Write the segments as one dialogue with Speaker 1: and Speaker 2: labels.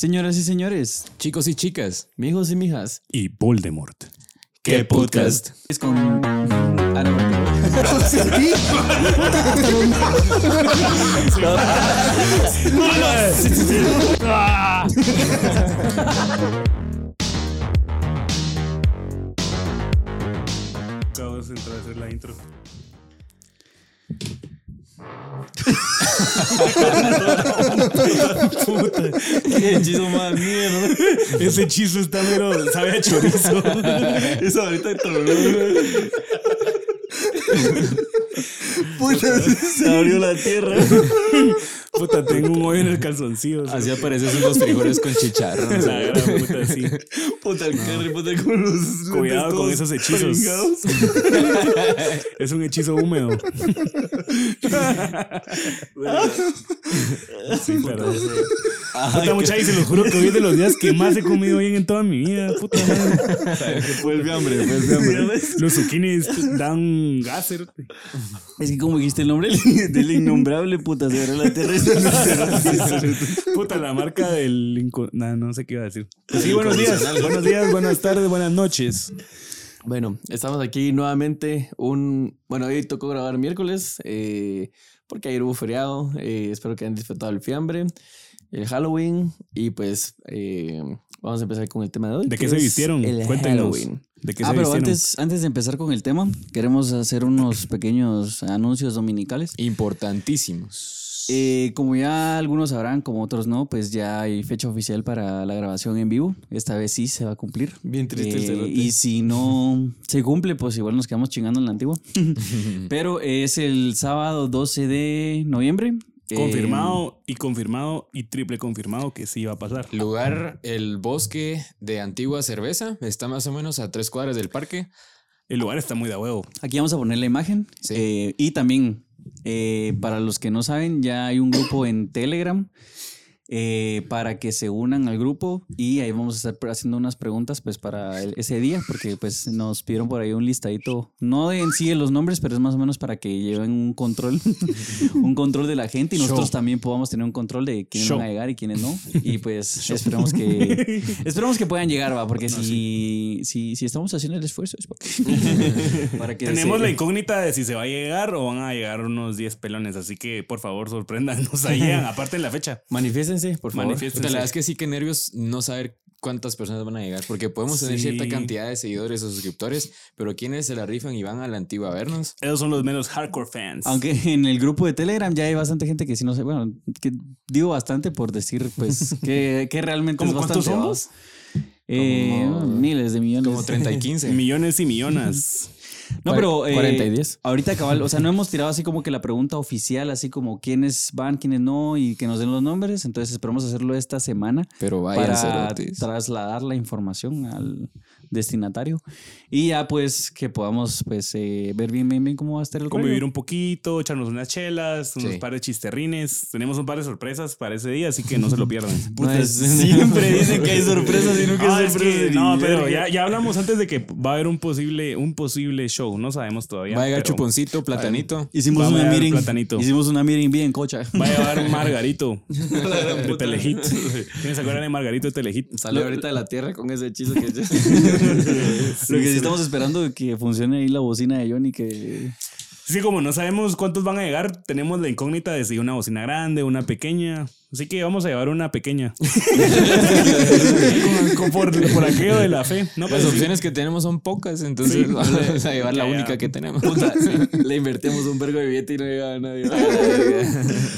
Speaker 1: Señoras y señores,
Speaker 2: Chicos y chicas,
Speaker 1: mijos y mijas,
Speaker 3: y Voldemort.
Speaker 2: ¿qué podcast?
Speaker 1: es con. Ah, no,
Speaker 3: Acabamos de entrar a hacer la intro. Puta,
Speaker 1: qué hechizo más mierda.
Speaker 3: ese hechizo está mero, sabe a chorizo.
Speaker 1: Eso ahorita tronó.
Speaker 3: Puta,
Speaker 1: Se abrió la tierra.
Speaker 3: puta, tengo un hoyo en el calzoncillo.
Speaker 2: Así aparecen los frijoles con chicharrón.
Speaker 3: La gran puta, sí.
Speaker 1: Puta el carry, puta con los.
Speaker 3: Cuidado con esos hechizos.
Speaker 1: pringados.
Speaker 3: Es un hechizo húmedo. Sí, pero. Puta, mucha y se los juro que hoy es de los días que más he comido bien en toda mi vida. Puta madre.
Speaker 1: Fue el hambre, fue el hambre.
Speaker 3: Los zucchinis dan gas. Cerote.
Speaker 1: Es que como dijiste el nombre del innombrable, puta, se la se-
Speaker 3: Puta, la marca del. Nah, no sé qué iba a decir. Pues sí, buenos días. Buenos días, buenas tardes, buenas noches.
Speaker 1: Bueno, estamos aquí nuevamente. Un, bueno, hoy tocó grabar miércoles eh, porque ayer hubo feriado. eh, espero que hayan disfrutado el fiambre, el Halloween y pues eh, vamos a empezar con el tema de hoy.
Speaker 3: ¿De qué se vistieron?
Speaker 1: El
Speaker 3: Cuéntenos.
Speaker 1: Halloween.
Speaker 3: ¿De qué
Speaker 4: Ah,
Speaker 3: se
Speaker 4: pero
Speaker 3: vistieron?
Speaker 4: antes, antes de empezar con el tema, queremos hacer unos pequeños anuncios dominicales.
Speaker 2: Importantísimos.
Speaker 4: Eh, como ya algunos sabrán, como otros no, pues ya hay fecha oficial para la grabación en vivo. Esta vez sí se va a cumplir.
Speaker 1: Bien triste el
Speaker 4: Eh,
Speaker 1: cerote.
Speaker 4: y si no se cumple, pues igual nos quedamos chingando en la antigua. Pero es el sábado 12 de noviembre. Eh,
Speaker 3: Confirmado y confirmado y triple confirmado que sí va a pasar.
Speaker 2: Lugar, el bosque de Antigua Cerveza. Está más o menos a tres cuadras del parque.
Speaker 3: El lugar está muy de huevo.
Speaker 4: Aquí vamos a poner la imagen.
Speaker 2: Sí.
Speaker 4: Eh, y también, eh, para los que no saben, ya hay un grupo en Telegram eh, para que se unan al grupo y ahí vamos a estar haciendo unas preguntas pues para el- ese día, porque pues nos pidieron por ahí un listadito, no de en sí de los nombres, pero es más o menos para que lleven un control, un control de la gente y nosotros
Speaker 3: Show.
Speaker 4: también podamos tener un control de quiénes
Speaker 3: Show.
Speaker 4: van a llegar y quiénes no. Y pues esperamos que esperamos que puedan llegar, va, porque si, si, si estamos haciendo el esfuerzo es porque, para que
Speaker 3: Tenemos
Speaker 4: se-
Speaker 3: la incógnita de si se va a llegar o van a llegar unos 10 pelones. Así que por favor sorpréndanos ahí. aparte en la fecha.
Speaker 1: Manifiéstense, por favor.
Speaker 3: Manifiéstense.
Speaker 2: La verdad es que sí que nervios no saber cuántas personas van a llegar. Porque podemos tener
Speaker 3: Sí.
Speaker 2: cierta cantidad de seguidores o suscriptores. Pero ¿quiénes se la rifan y van a la antigua a vernos?
Speaker 3: Esos son los menos hardcore fans.
Speaker 4: Aunque en el grupo de Telegram ya hay bastante gente que sí no sé, bueno, que digo bastante por decir pues que, que realmente
Speaker 3: ¿Cómo
Speaker 4: es
Speaker 3: cuántos somos?
Speaker 4: Eh,
Speaker 2: Como-
Speaker 4: miles de millones.
Speaker 2: Como 30 y 15.
Speaker 3: Millones y millones.
Speaker 4: No, pero eh,
Speaker 1: 40 y 10.
Speaker 4: ahorita cabal, o sea, no hemos tirado así como que la pregunta oficial, así como quiénes van, quiénes no y que nos den los nombres, entonces esperamos hacerlo esta semana
Speaker 2: Pero vaya
Speaker 4: para trasladar la información al destinatario y ya pues que podamos pues eh, ver bien bien bien cómo va a estar el
Speaker 3: Convivir
Speaker 4: rollo.
Speaker 3: un poquito, echarnos unas chelas, unos
Speaker 2: Sí.
Speaker 3: par de chisterrines. Tenemos un par de sorpresas para ese día, así que no se lo pierdan.
Speaker 1: No es- siempre dicen que hay sorpresas y nunca
Speaker 3: Ah,
Speaker 1: hay
Speaker 3: es
Speaker 1: sorpresas.
Speaker 3: que-
Speaker 1: ni
Speaker 3: no, pero ya, ya hablamos antes de que va a haber un posible, un posible show. No sabemos todavía.
Speaker 2: Va a llegar chuponcito, platanito.
Speaker 4: Hicimos
Speaker 3: Va a
Speaker 4: una meeting.
Speaker 3: platanito.
Speaker 4: Hicimos una meeting bien cocha.
Speaker 3: Va a llevar un Margarito de Telehit. ¿Quiénes se acuerdan de Margarito de Telehit?
Speaker 1: Sale ahorita de la tierra con ese hechizo que
Speaker 4: Lo que sí estamos esperando es que funcione ahí la bocina de Johnny que
Speaker 3: Sí, como no sabemos cuántos van a llegar, tenemos la incógnita de si una bocina grande, una pequeña. Así que vamos a llevar una pequeña. Por, por aquello de la fe. No,
Speaker 2: Las
Speaker 3: pero sí.
Speaker 2: opciones que tenemos son pocas, entonces
Speaker 3: Sí.
Speaker 2: vamos a llevar la
Speaker 3: Ya,
Speaker 2: única que tenemos.
Speaker 1: Puta, le invertimos un vergo de billete y no llegaba nadie.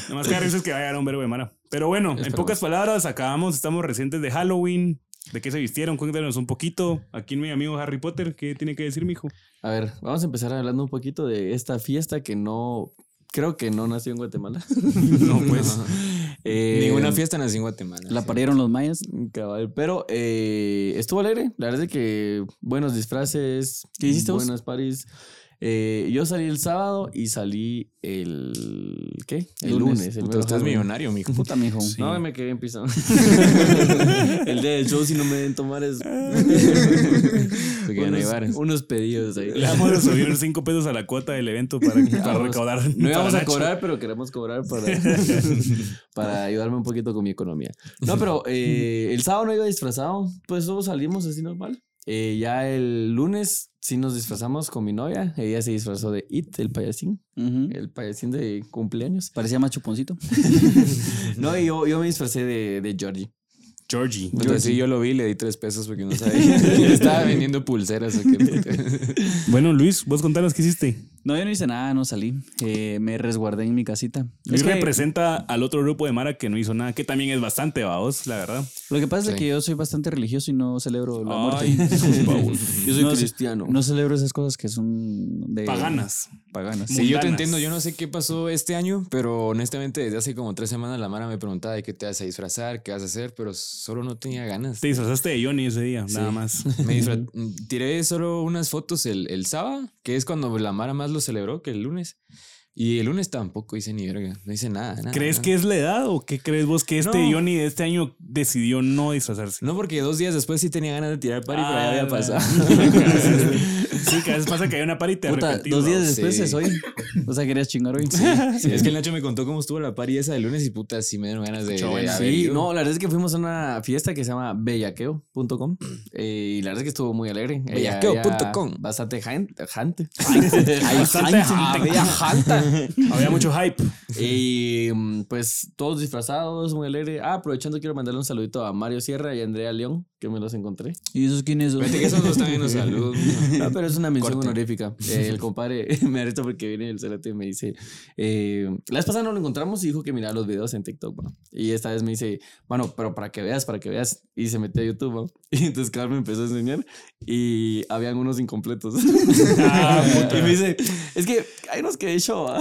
Speaker 3: Nomás que a veces que va a llegar un verbo de mara. Pero bueno, en pocas palabras, acabamos, estamos recientes de Halloween. ¿De qué se vistieron? Cuéntanos un poquito. Aquí mi amigo Harry Potter, ¿qué tiene que decir, mijo?
Speaker 1: A ver, vamos a empezar hablando un poquito de esta fiesta que no. Creo que no nació en Guatemala.
Speaker 3: No, pues.
Speaker 1: Eh,
Speaker 2: Ninguna fiesta nació en Guatemala.
Speaker 4: la
Speaker 2: sí.
Speaker 4: parieron los mayas.
Speaker 1: Cabal, pero eh, estuvo alegre. La verdad es que buenos disfraces.
Speaker 4: ¿Qué hiciste vos?
Speaker 1: Buenas paris. Eh, yo salí el sábado y salí el. ¿Qué? El
Speaker 4: Lunes.
Speaker 1: lunes. el
Speaker 2: Puta, usted es millonario, mijo.
Speaker 4: Puta, mijo.
Speaker 1: No, me quedé en piso. el día del show, si no me deben tomar, es. Unos, pedidos ahí.
Speaker 3: Le vamos a subir 5 pesos a la cuota del evento para, para
Speaker 1: Vamos.
Speaker 3: recaudar.
Speaker 1: No íbamos a cobrar, pero queremos cobrar para, para ayudarme un poquito con mi economía. No, pero eh, el sábado no iba disfrazado, pues todos salimos así normal. Eh, ya el lunes sí nos disfrazamos con mi novia. Ella se disfrazó de It, el payasín, el payasín de cumpleaños.
Speaker 4: Parecía más chuponcito.
Speaker 1: No, y yo, yo me disfracé de, de Georgie.
Speaker 3: Georgie.
Speaker 2: Entonces, sí, yo lo vi, le di tres pesos porque no sabía. Estaba vendiendo pulseras.
Speaker 3: Bueno, Luis, vos contanos qué hiciste.
Speaker 4: No, yo no hice nada, no salí. Eh, me resguardé en mi casita.
Speaker 3: Luis
Speaker 4: Es que
Speaker 3: representa al otro grupo de Mara que no hizo nada, que también es bastante, vaos, la verdad.
Speaker 4: lo que pasa es que yo soy bastante religioso y no celebro la muerte.
Speaker 3: Ay, vos.
Speaker 1: Yo soy
Speaker 4: No,
Speaker 1: cristiano.
Speaker 4: No celebro esas cosas que son de
Speaker 3: Paganas.
Speaker 4: Paganas.
Speaker 2: Sí, yo te entiendo. Yo no sé qué pasó este año, pero honestamente desde hace como tres semanas la Mara me preguntaba de qué te vas a disfrazar, qué vas a hacer, pero solo no tenía ganas.
Speaker 3: Te disfrazaste de Johnny ese día,
Speaker 2: Sí.
Speaker 3: nada más.
Speaker 2: Me disfra- tiré solo unas fotos el, el sábado, que es cuando la Mara más lo celebró que el lunes. Y el lunes tampoco hice ni verga, no hice nada. nada
Speaker 3: ¿Crees
Speaker 2: nada.
Speaker 3: que es la edad o qué crees vos que este
Speaker 2: No.
Speaker 3: Johnny de este año decidió no disfrazarse?
Speaker 2: No, porque dos días después sí tenía ganas de tirar party, pero ya
Speaker 3: Ah,
Speaker 2: había
Speaker 3: la-
Speaker 2: pasado.
Speaker 3: sí, cada vez pasa que hay una par y te
Speaker 4: Puta, dos días después
Speaker 2: Sí.
Speaker 4: es hoy. O sea, querías chingar hoy.
Speaker 2: Sí, es que el Nacho me contó cómo estuvo la party esa de lunes y puta, sí me dieron ganas de, haber
Speaker 1: Sí, no, la verdad es que fuimos a una fiesta que se llama bellaqueo.com eh, y la verdad es que estuvo muy alegre. Ella-
Speaker 2: Bellaqueo.com.
Speaker 1: ella Bastante gente. gente.
Speaker 3: Bastante.
Speaker 1: Había
Speaker 3: mucho hype.
Speaker 1: Y mm, pues todos disfrazados, muy alegre. Ah, aprovechando, quiero mandarle un saludito a Mario Sierra y a Andrea León, que me los encontré.
Speaker 4: ¿Y esos quiénes son?
Speaker 2: Vete que esos dos también nos saludan.
Speaker 1: No, pero es una mención
Speaker 2: Corte.
Speaker 1: honorífica. Eh, el compadre me arresta porque viene el cerote y me dice: eh, La vez pasada no lo encontramos y dijo que miraba los videos en TikTok. ¿va? Y esta vez me dice: Bueno, pero para que veas, para que veas. Y se metió a YouTube. ¿va? Y entonces Carlos me empezó a enseñar y habían unos incompletos.
Speaker 3: Ah,
Speaker 1: y me dice: Es que hay unos que he hecho. ¿va?".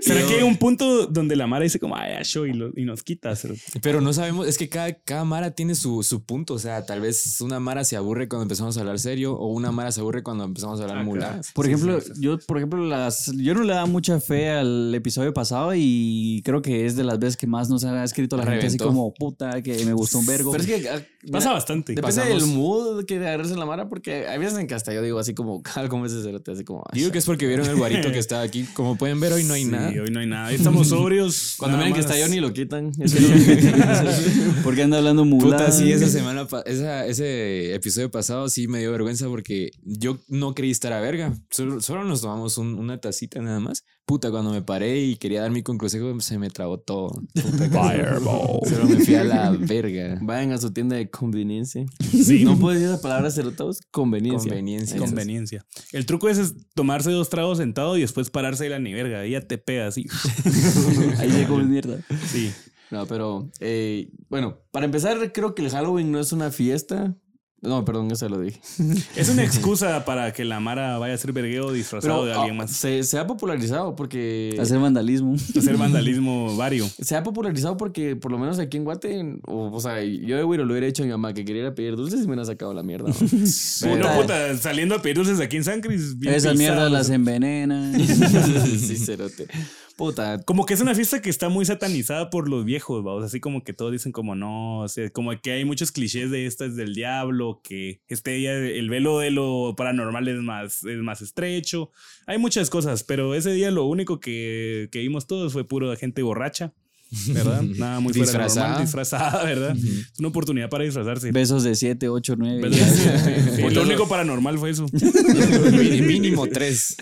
Speaker 3: ¿Será que hay un punto donde la Mara dice como, ay, show", y, lo- y nos quita? cerote?
Speaker 2: Pero no sabemos, es que cada, cada Mara tiene su, su punto. O sea, tal vez una Mara se aburre cuando empezamos a hablar serio o una Mara se aburre cuando empezamos a hablar
Speaker 3: Ah,
Speaker 2: muladas.
Speaker 4: Por
Speaker 3: Sí,
Speaker 4: ejemplo,
Speaker 3: sí,
Speaker 4: yo, por ejemplo, las, yo no le daba mucha fe al episodio pasado y creo que es de las veces que más nos ha escrito la gente así
Speaker 2: Reventó.
Speaker 4: como puta que me gustó un vergo.
Speaker 1: Pero es que. Ah,
Speaker 3: Pasa
Speaker 1: mira,
Speaker 3: bastante.
Speaker 1: Depende
Speaker 2: Pasamos-
Speaker 1: del mood que agarres en la mara, porque hay veces en que hasta yo digo así como, como ese cerote, así como. "Ay,
Speaker 2: Digo que es porque vieron el guarito que está aquí. Como pueden ver, hoy no hay
Speaker 3: Sí,
Speaker 2: nada.
Speaker 3: hoy no hay nada. Estamos sobrios.
Speaker 1: Cuando miren que está Johnny lo quitan. Es que
Speaker 4: porque anda hablando
Speaker 2: Puta,
Speaker 4: muladas.
Speaker 2: sí, esa semana, esa, ese episodio pasado sí me dio vergüenza porque yo no creí estar a verga. Solo, solo nos tomamos un- una tacita nada más. Puta, cuando me paré y quería dar mi consejo, se me trabó todo. Puta,
Speaker 3: Fireball.
Speaker 2: Solo me fui a la verga.
Speaker 1: Vayan a su tienda de conveniencia.
Speaker 3: Sí.
Speaker 1: No puedo decir la palabra cerotados. Conveniencia.
Speaker 2: Conveniencia.
Speaker 3: Conveniencia. El truco es, es tomarse dos tragos sentado y después pararse de la ni verga. Ahí ya te pega así.
Speaker 4: Ahí se come mierda.
Speaker 3: Sí.
Speaker 1: No, pero eh, bueno, para empezar, creo que el Halloween no es una fiesta. No, perdón, eso lo dije.
Speaker 3: Es una excusa para que la Mara vaya a ser vergueo disfrazado
Speaker 1: Pero
Speaker 3: de alguien
Speaker 1: ah,
Speaker 3: más.
Speaker 1: se, se ha popularizado porque.
Speaker 4: Hacer vandalismo.
Speaker 3: Hacer vandalismo vario.
Speaker 1: Se ha popularizado porque, por lo menos aquí en Guate, o, o sea, yo de Wiro lo hubiera hecho a mi mamá que quería ir a pedir dulces y me hubiera sacado la mierda. ¿no?
Speaker 3: Puta, puta, saliendo a pedir dulces aquí en San Cris.
Speaker 4: Esas mierdas las envenenan.
Speaker 1: sí, cerote. Puta,
Speaker 3: Como que es una fiesta que está muy satanizada por los viejos. Así como que todos dicen como no, o como que hay muchos clichés de esta es del diablo, que este día el velo de lo paranormal es más, es más estrecho. Hay muchas cosas, pero ese día lo único que, que vimos todos fue puro gente borracha, ¿verdad? Nada muy fuera
Speaker 2: Disfrazada.
Speaker 3: normal, disfrazada, ¿verdad? Es una oportunidad para disfrazarse.
Speaker 4: Besos de 7, 8, 9.
Speaker 3: Sí, lo único paranormal fue eso.
Speaker 2: Mí- Mínimo tres.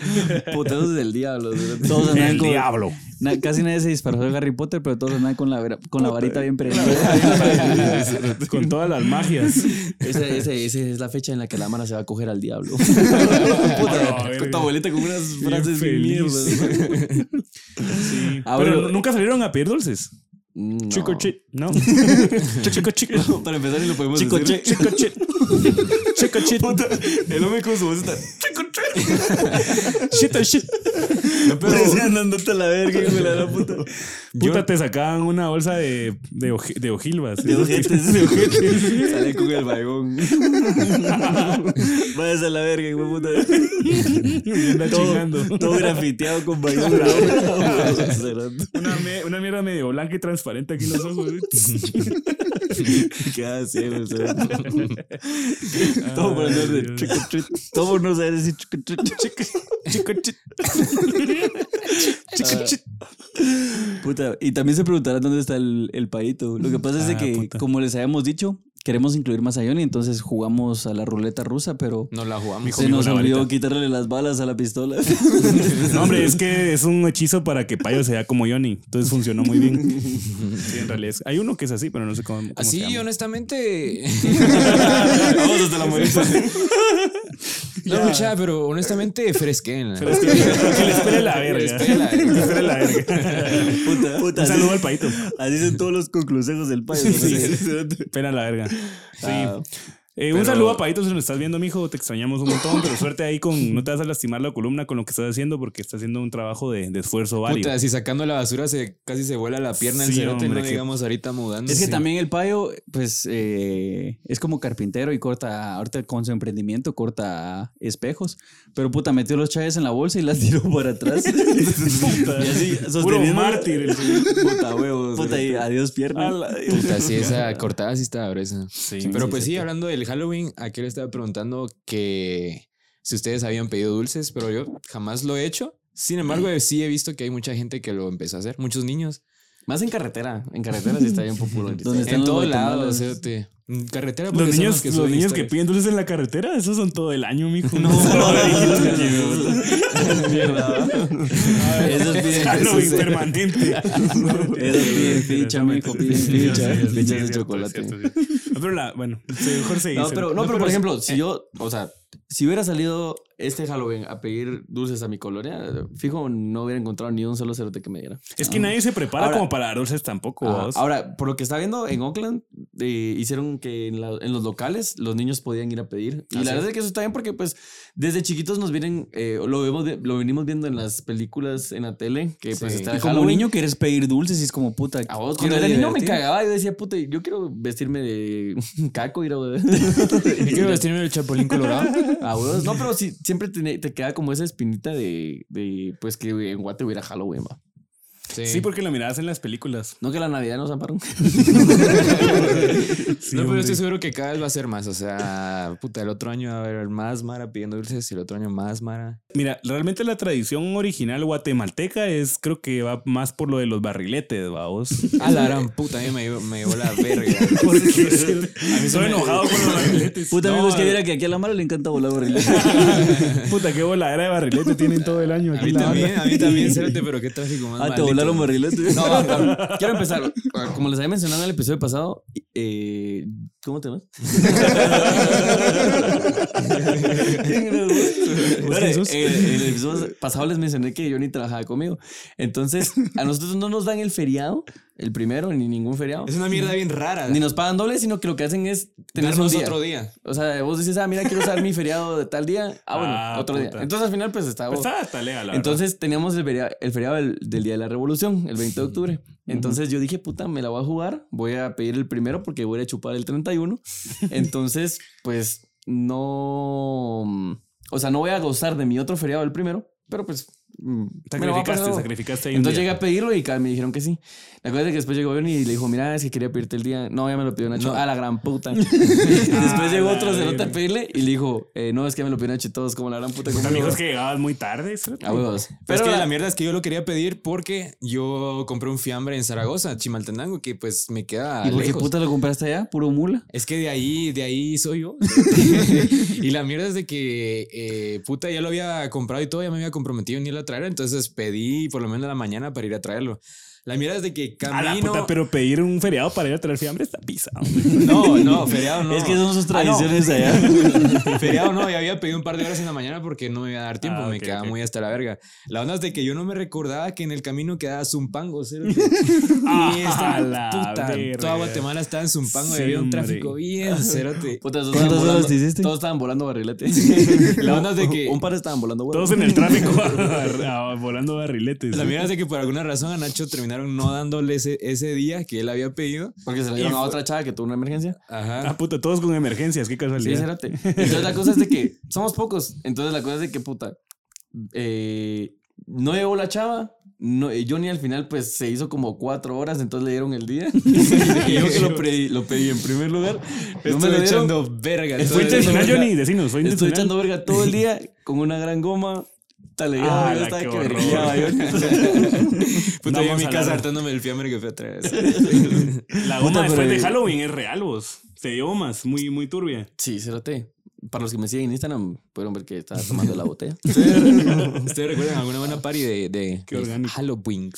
Speaker 1: putazos del diablo.
Speaker 4: Todos andaban
Speaker 3: El
Speaker 4: con-
Speaker 3: diablo.
Speaker 4: Na- casi nadie se disfrazó de Harry Potter, pero todos andaban con la, con la varita bien prendida.
Speaker 3: Con todas las magias.
Speaker 1: Esa, esa- esa es la fecha en la que la mano se va a coger al diablo. Puta,
Speaker 3: No,
Speaker 1: con tu abuelita con unas frases bien
Speaker 3: feliz.
Speaker 1: mierdas.
Speaker 3: Sí.
Speaker 1: Ah,
Speaker 3: Pero nunca salieron a pedir dulces.
Speaker 1: No.
Speaker 3: Chico chit, ¿no? Chico chit.
Speaker 1: Para empezar, ni lo podemos
Speaker 3: Chico
Speaker 1: decir.
Speaker 3: chit, chico chit. Chico chit.
Speaker 1: El hombre con su voz está.
Speaker 3: Shit on shit.
Speaker 2: No, pero
Speaker 4: Decían, andate a la verga, hijo de la puta.
Speaker 3: Puta, te sacaban una bolsa de, de, de ojilvas.
Speaker 4: De ojetes.
Speaker 3: De ojetes.
Speaker 1: Sale con el vagón.
Speaker 4: Vayas a la verga, hijo de puta.
Speaker 3: Y anda chingando.
Speaker 4: Todo, todo grafiteado con bayón.
Speaker 3: Una, una mierda medio blanca y transparente aquí en los ojos.
Speaker 4: ¿Qué hace, güey? Todo por andar de trick or treat. Todo por no saber decir trick or treat.
Speaker 3: Chico, chit. Chico, chit.
Speaker 4: Puta, y también se preguntarán dónde está el, el paito. Lo que pasa es de
Speaker 3: Ah,
Speaker 4: que,
Speaker 3: puta.
Speaker 4: como les habíamos dicho, queremos incluir más a Johnny, entonces jugamos a la ruleta rusa, pero
Speaker 2: no la jugamos.
Speaker 4: se nos olvidó
Speaker 3: varita.
Speaker 4: quitarle las balas a la pistola.
Speaker 3: No, hombre, es que es un hechizo para que Payo sea como Johnny. Entonces funcionó muy bien. Sí, en realidad. es- Hay uno que es así, pero no sé cómo. cómo se
Speaker 2: Así,
Speaker 3: llama.
Speaker 2: honestamente.
Speaker 1: Vamos hasta la morita.
Speaker 2: No, mucha, pero honestamente, fresquen.
Speaker 3: Que, que le espere la verga.
Speaker 2: espere la
Speaker 3: Que le espere la verga.
Speaker 4: Puta, puta.
Speaker 3: Un
Speaker 4: así-
Speaker 3: saludo al paito.
Speaker 4: Así son todos los conclusejos del payo.
Speaker 3: Pena la verga. Sí.
Speaker 1: Ah,
Speaker 3: Eh, un saludo a Paito si nos estás viendo, mijo. Te extrañamos un montón, pero suerte ahí con. No te vas a lastimar la columna con lo que estás haciendo porque estás haciendo un trabajo de, de esfuerzo válido.
Speaker 2: Puta, si sacando la basura se casi se vuela la pierna el
Speaker 3: Sí,
Speaker 2: cerote,
Speaker 3: hombre,
Speaker 2: no
Speaker 3: que-
Speaker 2: digamos ahorita mudando.
Speaker 4: Es que
Speaker 2: Sí.
Speaker 4: también el payo, pues, eh, es como carpintero y corta, ahorita con su emprendimiento corta espejos. Pero puta, metió los chaves en la bolsa y las tiró para atrás.
Speaker 3: Puta,
Speaker 4: y así,
Speaker 3: Puro mártir. el-
Speaker 1: Puta huevos.
Speaker 4: Puta, y adiós pierna.
Speaker 3: La-
Speaker 2: Puta, sí, esa cortada sí estaba gruesa.
Speaker 3: Sí,
Speaker 2: Pero
Speaker 4: sí,
Speaker 2: pues
Speaker 4: sí.
Speaker 2: hablando del Halloween, aquí le estaba preguntando que si ustedes habían pedido dulces, pero yo jamás lo he hecho. Sin embargo, sí he visto que hay mucha gente que lo empezó a hacer, muchos niños.
Speaker 1: Más en carretera. En carretera sí está bien popular.
Speaker 4: ¿Dónde están
Speaker 2: En
Speaker 4: los
Speaker 2: todos lados. En carretera porque
Speaker 3: Los niños,
Speaker 2: que
Speaker 3: los niños que piden dulces en la carretera, esos son todo el año, mijo. No,
Speaker 4: Esos piden-
Speaker 3: Halloween permanente.
Speaker 4: Esos piden ficha, mijo, piden ficha.
Speaker 1: Fichas de chocolate.
Speaker 3: Pero la, bueno, mejor se
Speaker 1: No,
Speaker 3: dice.
Speaker 1: pero, no, pero por ejemplo, si yo, o sea, si hubiera salido este Halloween a pedir dulces a mi colonia, fijo, no hubiera encontrado ni un solo cerote que me diera.
Speaker 3: Es que nadie se prepara
Speaker 1: Ahora-
Speaker 3: como para dar dulces tampoco. Vos.
Speaker 1: Ahora, por lo que está viendo en Oakland, eh, hicieron que en, la- en los locales los niños podían ir a pedir. Y la verdad
Speaker 3: es.
Speaker 1: que eso está bien porque, pues, desde chiquitos nos vienen, eh, lo, vemos, lo venimos viendo en las películas en la tele, que pues está
Speaker 4: Y como
Speaker 1: Halloween.
Speaker 4: niño quieres pedir dulces y es como puta.
Speaker 1: A vos, cuando era niño me cagaba. Yo decía, puta, yo quiero vestirme de caco, ir a
Speaker 2: Yo quiero vestirme del chapulín colorado.
Speaker 1: A huevos. No, pero sí, siempre te, queda como esa espinita de, de, pues que en Guate hubiera Halloween, va.
Speaker 2: Sí,
Speaker 3: Sí, porque la mirabas en las películas.
Speaker 1: No que la Navidad nos amparon.
Speaker 3: Sí,
Speaker 2: no, pero
Speaker 3: hombre.
Speaker 2: estoy seguro que cada vez va a ser más. O sea, puta, el otro año va a haber más Mara pidiendo dulces y el otro año más Mara.
Speaker 3: Mira, realmente la tradición original guatemalteca es, creo que va más por lo de los barriletes, vamos.
Speaker 2: A la gran puta, a mí me, me llevó la verga.
Speaker 3: Porque a mí estoy enojado con los barriletes.
Speaker 4: Puta,
Speaker 2: No,
Speaker 4: amigo, es que mira que aquí a la Mara le encanta volar barriles.
Speaker 3: Puta, qué voladera de barrilete tienen todo el año
Speaker 2: A
Speaker 3: aquí.
Speaker 2: mí
Speaker 3: la
Speaker 2: también,
Speaker 3: banda.
Speaker 2: a mí también, cérate, pero qué tráfico más
Speaker 4: Ah, te
Speaker 2: maldito.
Speaker 4: volaron barriletes.
Speaker 1: No, quiero empezar. Ah, Como les había mencionado en el episodio pasado, eh, ¿cómo te llamas? Eh, en el episodio pasado les mencioné que Johnny trabajaba conmigo. Entonces, a nosotros no nos dan el feriado, el primero, ni ningún feriado.
Speaker 2: Es una mierda bien rara.
Speaker 1: Ni nos pagan doble, sino que lo que hacen es tener un día.
Speaker 2: otro día.
Speaker 1: O sea, vos dices, ah, mira, quiero usar mi feriado de tal día. Ah, bueno,
Speaker 3: Ah,
Speaker 1: otro día. Entonces al final, pues estaba.
Speaker 3: Pues está, está legal, la
Speaker 1: Entonces teníamos el feriado, el feriado del, del Día de la Revolución, el 20 de octubre. Entonces yo dije, puta, me la voy a jugar. Voy a pedir el primero porque voy a chupar el 31. Entonces, pues no. O sea, no voy a gozar de mi otro feriado el primero, pero pues. Mm,
Speaker 3: Sacrificaste, sacrificaste ahí un
Speaker 1: entonces
Speaker 3: día.
Speaker 1: llegué a pedirlo y me dijeron que sí. La cosa es que después llegó Johnny y le dijo, mira, es que quería pedirte el día. No, ya me lo pidió Nacho.
Speaker 2: No.
Speaker 1: A la gran puta. después llegó
Speaker 3: la
Speaker 1: otro cerote a pedirle y le dijo, eh, no, es que me lo pidió Nacho todos como la gran puta.
Speaker 3: Puta,
Speaker 1: conmigo".
Speaker 3: amigos que llegabas muy tarde.
Speaker 1: huevos.
Speaker 2: Pero es que
Speaker 1: la-
Speaker 2: la mierda es que yo lo quería pedir porque yo compré un fiambre en Zaragoza, Chimaltenango, que pues me queda
Speaker 4: ¿Y por qué puta lo compraste allá? Puro mula.
Speaker 2: Es que de ahí, de ahí soy yo. y la mierda es de que, eh, puta, ya lo había comprado y todo, ya me había comprometido en ir a traer, entonces pedí por lo menos la mañana para ir a traerlo. La mierda es de que
Speaker 3: A la
Speaker 2: camino.
Speaker 3: puta, pero pedir un feriado para ir a traer fiambre está pisado.
Speaker 2: No, no, feriado no.
Speaker 4: Es que son sus
Speaker 2: Ah, no.
Speaker 4: tradiciones allá.
Speaker 2: Feriado no, ya había pedido un par de horas en la mañana porque no me iba a dar tiempo,
Speaker 3: Ah,
Speaker 2: me
Speaker 3: ok,
Speaker 2: quedaba
Speaker 3: ok.
Speaker 2: muy hasta la verga. La onda es de que yo no me recordaba que en el camino quedaba Zumpango, ¿sí?
Speaker 3: Ah,
Speaker 2: y estaba,
Speaker 3: la
Speaker 2: puta,
Speaker 3: verga.
Speaker 2: toda Guatemala estaba en Zumpango
Speaker 3: Sí,
Speaker 2: y había un tráfico bien cerote.
Speaker 1: Puta,
Speaker 4: ¿Cuántas
Speaker 1: estaban
Speaker 4: horas
Speaker 1: volando-
Speaker 4: te hiciste?
Speaker 1: Todos estaban volando barrilete.
Speaker 2: La onda es de que
Speaker 1: Un par estaban volando huevos.
Speaker 3: Todos en el tráfico a- a- volando barriletes.
Speaker 2: la mierda es de que por alguna razón a Nacho terminaron no dándole ese, ese día que él había pedido.
Speaker 1: Porque se le dieron a otra chava que tuvo una emergencia.
Speaker 2: Ajá.
Speaker 3: Ah, puta, todos con emergencias, qué
Speaker 1: Sí,
Speaker 3: casualidad.
Speaker 1: cérate. Entonces la cosa es de que somos pocos. Entonces la cosa es de que, puta, eh, no llegó la chava. No, Johnny al final pues se hizo como cuatro horas, entonces le dieron el día. y yo que lo pedí, lo pedí en primer lugar. No me
Speaker 2: Estoy
Speaker 1: lo dieron.
Speaker 2: echando verga.
Speaker 3: ¿Fue
Speaker 2: todo el-
Speaker 3: intencional, Johnny? Decinos, ¿fue
Speaker 1: Estoy echando verga todo el día con una gran goma. Ya,
Speaker 3: Ah,
Speaker 1: yo
Speaker 3: la
Speaker 1: estaba que
Speaker 3: horror.
Speaker 1: vergueaba.
Speaker 2: Puta, yo en mi casa hartándome el fiambre que fue otra vez.
Speaker 3: La
Speaker 1: Puta,
Speaker 3: goma después
Speaker 1: pero-
Speaker 3: de Halloween es real, vos. Se dio gomas, muy, muy turbia.
Speaker 1: Sí, cérate. Para los que me siguen en Instagram, pudieron ver que estaba tomando la botella.
Speaker 2: ¿Ustedes recuerdan alguna buena party de. Halloween?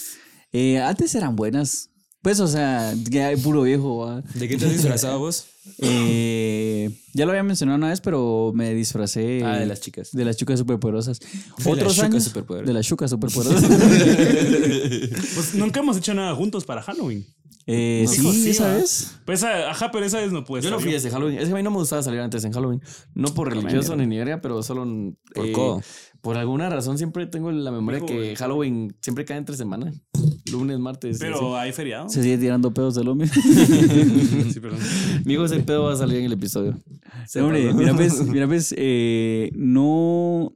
Speaker 4: Eh, antes eran buenas. Pues, o sea, ya hay puro viejo. ¿va?
Speaker 2: ¿De qué te has disfrazado vos?
Speaker 4: Eh, ya lo había mencionado una vez, pero me disfracé.
Speaker 2: Ah, de las chicas.
Speaker 4: De las chicas superpoderosas.
Speaker 2: las
Speaker 4: Otros
Speaker 2: chucas
Speaker 4: años.
Speaker 2: superpoderosas.
Speaker 4: De las chucas superpoderosas.
Speaker 3: Pues nunca hemos hecho nada juntos para Halloween.
Speaker 4: eh,
Speaker 3: Hijo,
Speaker 4: sí,
Speaker 3: sí,
Speaker 4: esa vez.
Speaker 3: Pues, ajá, pero esa vez no puede
Speaker 1: Yo no
Speaker 3: estar
Speaker 1: fui ese Halloween. Es que a mí no me gustaba salir antes en Halloween. No por religioso ni ni verga, pero solo.
Speaker 2: Por
Speaker 1: eh,
Speaker 2: codo.
Speaker 1: Por alguna razón siempre tengo en la memoria
Speaker 3: Hijo,
Speaker 1: que. Halloween siempre cae entre semana. Lunes, martes.
Speaker 3: Pero hay feriado.
Speaker 4: Se sigue tirando pedos del hombre.
Speaker 3: Sí, perdón.
Speaker 1: Mi hijo ese pedo va a salir en el episodio.
Speaker 4: No, hombre, mira, pues, mira, pues, eh, no.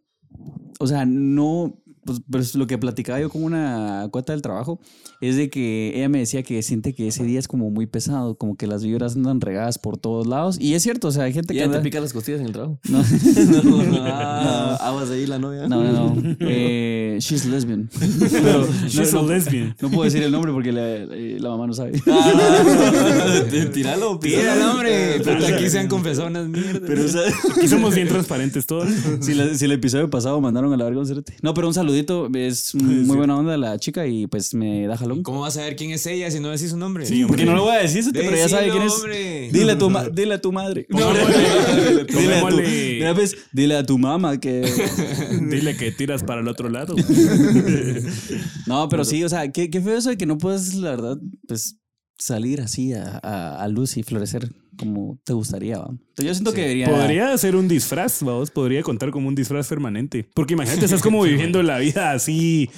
Speaker 4: O sea, no. Pues, pues, lo que platicaba yo con una cuata del trabajo es de que ella me decía que siente que ese día es como muy pesado, como que las vibras andan regadas por todos lados. Y es cierto, o sea, hay gente que.
Speaker 1: ¿Ya te
Speaker 4: anda-
Speaker 1: pica las costillas en el trabajo?
Speaker 4: No,
Speaker 1: Ah, aguas ahí la novia.
Speaker 4: no, no. no. Eh, she's lesbian. Pero
Speaker 3: She's
Speaker 4: no,
Speaker 3: a
Speaker 4: no-
Speaker 3: lesbian.
Speaker 4: no puedo decir el nombre porque la, eh, la mamá no sabe.
Speaker 1: Ah, tíralo,
Speaker 2: Tira el. Puta,
Speaker 3: Dale.
Speaker 2: aquí se han confesado unas mierdas.
Speaker 4: Pero, o sea,
Speaker 3: Aquí somos bien transparentes todos.
Speaker 4: si, la- si el episodio pasado mandaron a la verga un. No, pero un saludito. Es muy buena onda la chica y pues me da
Speaker 2: ¿Cómo vas a saber quién es ella si no decís su nombre?
Speaker 3: Sí,
Speaker 4: Porque no lo voy a decir, pero ya sabe quién es.
Speaker 2: hombre.
Speaker 4: Dile a tu, ma- dile a tu madre. Dile, a tu,
Speaker 3: pongámosle-
Speaker 4: mira, pues, dile a tu mamá que.
Speaker 3: Dile que tiras para el otro lado.
Speaker 4: No, pero sí, o sea, qué, qué feo eso de que no puedes, la verdad, pues salir así a, a- a luz y florecer como te gustaría. ¿va? Entonces, yo siento que debería.
Speaker 3: Podría ser un disfraz, vamos, podría contar como un disfraz permanente. Porque imagínate, estás como viviendo la vida así,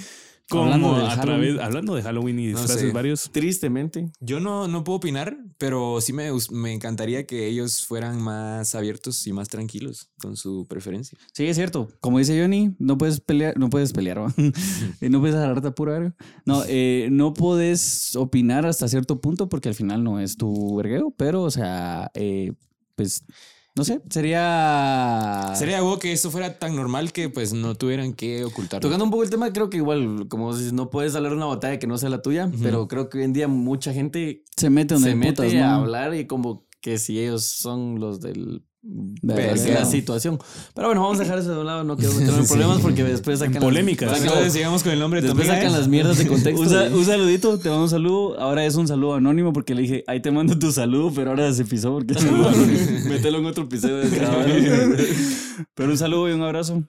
Speaker 3: como a
Speaker 4: Halloween.
Speaker 3: través, hablando de Halloween y
Speaker 2: No
Speaker 3: disfraces
Speaker 2: sé.
Speaker 3: varios.
Speaker 1: Tristemente.
Speaker 2: Yo no, no puedo opinar, pero sí me, me encantaría que ellos fueran más abiertos y más tranquilos con su preferencia.
Speaker 4: Sí, es cierto. Como dice Johnny, no puedes pelear, no puedes pelear, no puedes agarrarte a pura verga. No, eh, no puedes opinar hasta cierto punto porque al final no es tu vergueo, pero, o sea, eh, pues, no sé, sería.
Speaker 2: Sería algo que esto fuera tan normal que pues no tuvieran que ocultarlo.
Speaker 1: Tocando un poco el tema, creo que igual, como dices, no puedes hablar una batalla que no sea la tuya, pero creo que hoy en día mucha gente
Speaker 4: Se mete donde
Speaker 1: se mete
Speaker 4: putas,
Speaker 1: a
Speaker 4: ¿no?
Speaker 1: hablar y como que si ellos son los del De la situación. Pero bueno, vamos a dejar eso de un lado, no quiero meterme en problemas porque después sacan las-
Speaker 3: polémicas.
Speaker 1: sacan-
Speaker 2: Entonces sigamos con el nombre
Speaker 1: después sacan
Speaker 2: ¿eh?
Speaker 1: las mierdas de contexto.
Speaker 4: Un, sa-
Speaker 1: y-
Speaker 4: un saludito, te mando un saludo. Ahora es un saludo anónimo porque le dije, ahí te mando tu saludo, pero ahora se pisó porque saludo.
Speaker 1: Mételo en otro episodio de
Speaker 4: Pero un saludo y un abrazo.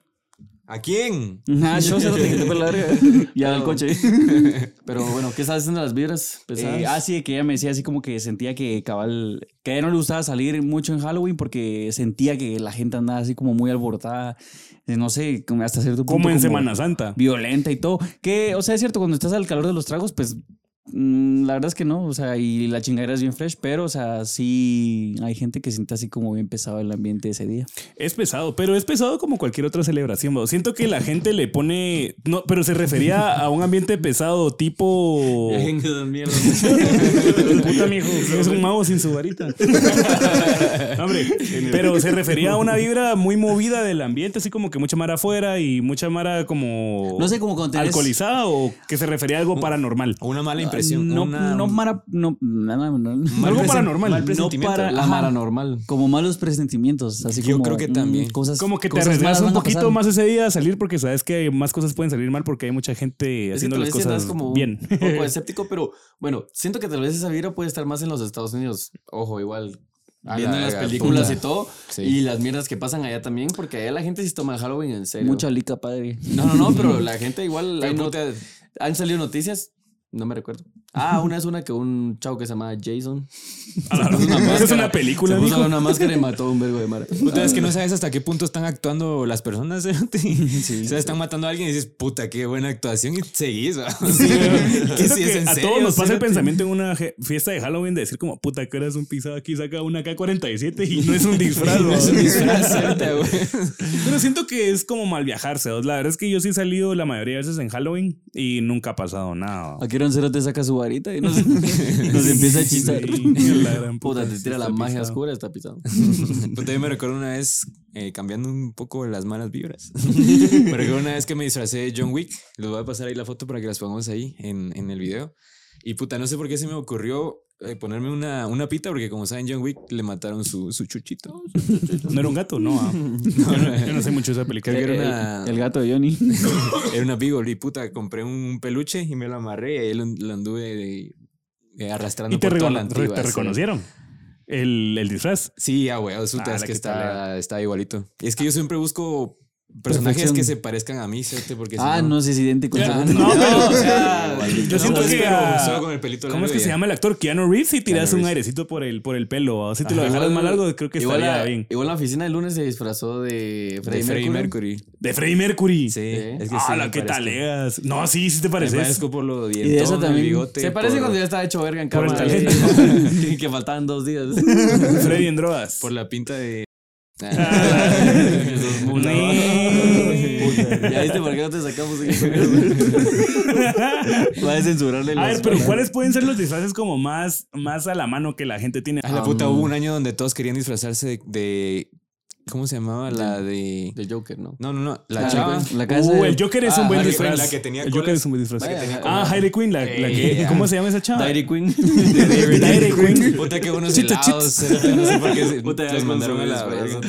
Speaker 2: ¿A quién?
Speaker 4: Ah, yo se lo tengo que te la verga. Ya al coche.
Speaker 1: Pero bueno, ¿qué estás haciendo las vibras pesadas?
Speaker 4: Eh, ah, sí, que ella me decía así como que sentía que cabal, que a ella no le gustaba salir mucho en Halloween porque sentía que la gente andaba así como muy alborotada, eh, no sé, como hasta cierto punto.
Speaker 3: Como en Semana Santa.
Speaker 4: Violenta y todo. Que, o sea, es cierto, cuando estás al calor de los tragos, pues la verdad es que no, o sea, y la chingadera es bien fresh, pero, o sea, sí hay gente que siente así como bien pesado el ambiente ese día.
Speaker 3: Es pesado, pero es pesado como cualquier otra celebración. ¿va? Siento que la gente le pone. No, pero se refería a un ambiente pesado tipo. Puta, mijo, es un mago sin su varita. Hombre, pero se refería a una vibra muy movida del ambiente, así como que mucha mara afuera y mucha mara como.
Speaker 4: No sé, tenés-
Speaker 3: alcoholizada o que se refería a algo paranormal.
Speaker 2: Una mala
Speaker 4: Es
Speaker 2: impresión.
Speaker 4: No,
Speaker 2: una-
Speaker 4: no, mara- no, no, no, no.
Speaker 2: mal
Speaker 3: algo paranormal.
Speaker 2: mal
Speaker 3: No
Speaker 2: presentimiento.
Speaker 4: para-
Speaker 1: La
Speaker 4: Ajá.
Speaker 1: mara normal.
Speaker 4: como malos presentimientos, así
Speaker 2: Yo
Speaker 4: como
Speaker 2: creo que
Speaker 4: mm,
Speaker 2: también.
Speaker 4: cosas
Speaker 3: Como que te arriesgas un poquito
Speaker 4: pasar.
Speaker 3: más ese día a salir porque sabes que más cosas pueden salir mal porque hay mucha gente
Speaker 1: Es que
Speaker 3: haciendo las cosas
Speaker 1: como
Speaker 3: bien.
Speaker 1: un poco escéptico, pero bueno, siento que tal vez esa vibra puede estar más en los Estados Unidos. Ojo, igual. Viendo
Speaker 2: la
Speaker 1: las películas
Speaker 2: puta.
Speaker 1: y todo.
Speaker 2: Sí.
Speaker 1: Y las mierdas que pasan allá también, porque allá la gente sí toma Halloween en serio.
Speaker 4: Mucha lica, padre.
Speaker 1: No, no, no, pero la gente igual.
Speaker 2: Pero
Speaker 1: hay no-
Speaker 2: puta,
Speaker 1: han salido noticias. No me recuerdo. Ah, una es una que un chavo que se llama Jason.
Speaker 3: Esa es una película,
Speaker 1: Se puso una máscara y mató a un vergo de mara.
Speaker 2: Puta, es que no sabes hasta qué punto están actuando las personas. ¿eh? o sea, están matando a alguien y dices, puta, qué buena actuación y seguís.
Speaker 3: a
Speaker 2: serio.
Speaker 3: todos nos pasa el pensamiento en una fiesta de Halloween de decir como, puta, que eres un pisado aquí, saca una K-47 y no es un disfraz.
Speaker 2: No es un disfraz.
Speaker 3: Pero siento que es como mal viajarse. La verdad es que yo sí he salido la mayoría de veces en Halloween y nunca ha pasado nada.
Speaker 4: Aquí un cero te saca su varita y nos, nos empieza a chistar.
Speaker 3: Sí, la gran
Speaker 1: Puta, te tira la magia
Speaker 3: pisado.
Speaker 1: oscura, está pisado.
Speaker 2: Puta, yo me recuerdo una vez, eh, cambiando un poco las malas vibras. me recuerdo una vez que me disfracé de John Wick. Les voy a pasar ahí la foto para que las pongamos ahí en, en el video. Y puta, no sé por qué se me ocurrió eh, ponerme una, una pita, porque como saben, John Wick le mataron su, su chuchito.
Speaker 3: ¿No era un gato? No. ¿ah? Yo, no yo no sé mucho de esa película.
Speaker 2: Una,
Speaker 4: El gato de Johnny.
Speaker 2: era una beagle y puta, compré un peluche y me lo amarré y ahí lo, lo anduve eh, arrastrando
Speaker 3: ¿Y te,
Speaker 2: por toda
Speaker 3: recono-
Speaker 2: la antigua.
Speaker 3: te
Speaker 2: sí.
Speaker 3: reconocieron? El, el disfraz.
Speaker 2: Sí, ah, güey,
Speaker 3: Ah,
Speaker 2: es
Speaker 3: la
Speaker 2: que
Speaker 3: que
Speaker 2: está, está igualito. Y es que yo siempre busco personajes
Speaker 4: Perfección.
Speaker 2: que se parezcan a mí, ¿cierto? Porque si
Speaker 4: Ah, no, si es idéntico. Entonces-
Speaker 3: no, pero,
Speaker 2: o sea,
Speaker 3: yo siento que
Speaker 2: pero solo con el pelito
Speaker 3: ¿Cómo es que
Speaker 2: y
Speaker 3: se llama el actor? Keanu Reeves. Si tiras un airecito por el, por el pelo. ¿o? Si te lo dejaras más largo, creo que
Speaker 1: igual
Speaker 3: estaría
Speaker 1: la,
Speaker 3: bien.
Speaker 1: Igual la oficina el lunes se disfrazó de Freddie,
Speaker 2: De Freddie
Speaker 1: Mercury.
Speaker 2: Mercury.
Speaker 3: De Freddie Mercury.
Speaker 2: Sí, es que
Speaker 3: Ah,
Speaker 2: sí,
Speaker 3: la
Speaker 2: me
Speaker 3: que talegas. No, sí, sí te
Speaker 2: Me
Speaker 3: pareces.
Speaker 2: parezco por lo
Speaker 4: de
Speaker 2: dientón,
Speaker 4: esa
Speaker 2: el
Speaker 4: también.
Speaker 2: bigote.
Speaker 1: Se parece
Speaker 2: por-
Speaker 1: cuando ya estaba hecho verga en
Speaker 3: Por el
Speaker 1: cama.
Speaker 3: talento.
Speaker 1: y que faltaban dos días.
Speaker 3: Freddy en drogas.
Speaker 2: Por la pinta de...
Speaker 1: Esos Puta, ¿Ya viste por qué no te sacamos
Speaker 4: Va a censurarle
Speaker 3: A ver, pero. ¿cuáles pueden ser los disfraces como más, más a la mano que la gente tiene?
Speaker 2: A la puta, hubo un año donde todos querían disfrazarse de... ¿Cómo se llamaba? La de...
Speaker 1: De Joker, ¿no?
Speaker 2: No, no, no. La
Speaker 4: Ah,
Speaker 2: chava.
Speaker 4: La casa
Speaker 3: Uh, el Joker es
Speaker 2: Ah,
Speaker 3: un buen
Speaker 2: Harley
Speaker 3: disfraz.
Speaker 2: La que tenía
Speaker 3: el Joker
Speaker 2: colas.
Speaker 3: es un buen disfraz.
Speaker 1: Vaya,
Speaker 3: Ah, Harley Quinn, la, la que, ¿cómo se llama esa chava?
Speaker 1: Dairy Queen.
Speaker 3: Dairy Queen.
Speaker 2: Puta, qué buenos
Speaker 3: Chito,
Speaker 2: helados. No sé por qué
Speaker 1: Puta, ya
Speaker 2: los mandaron a la verga.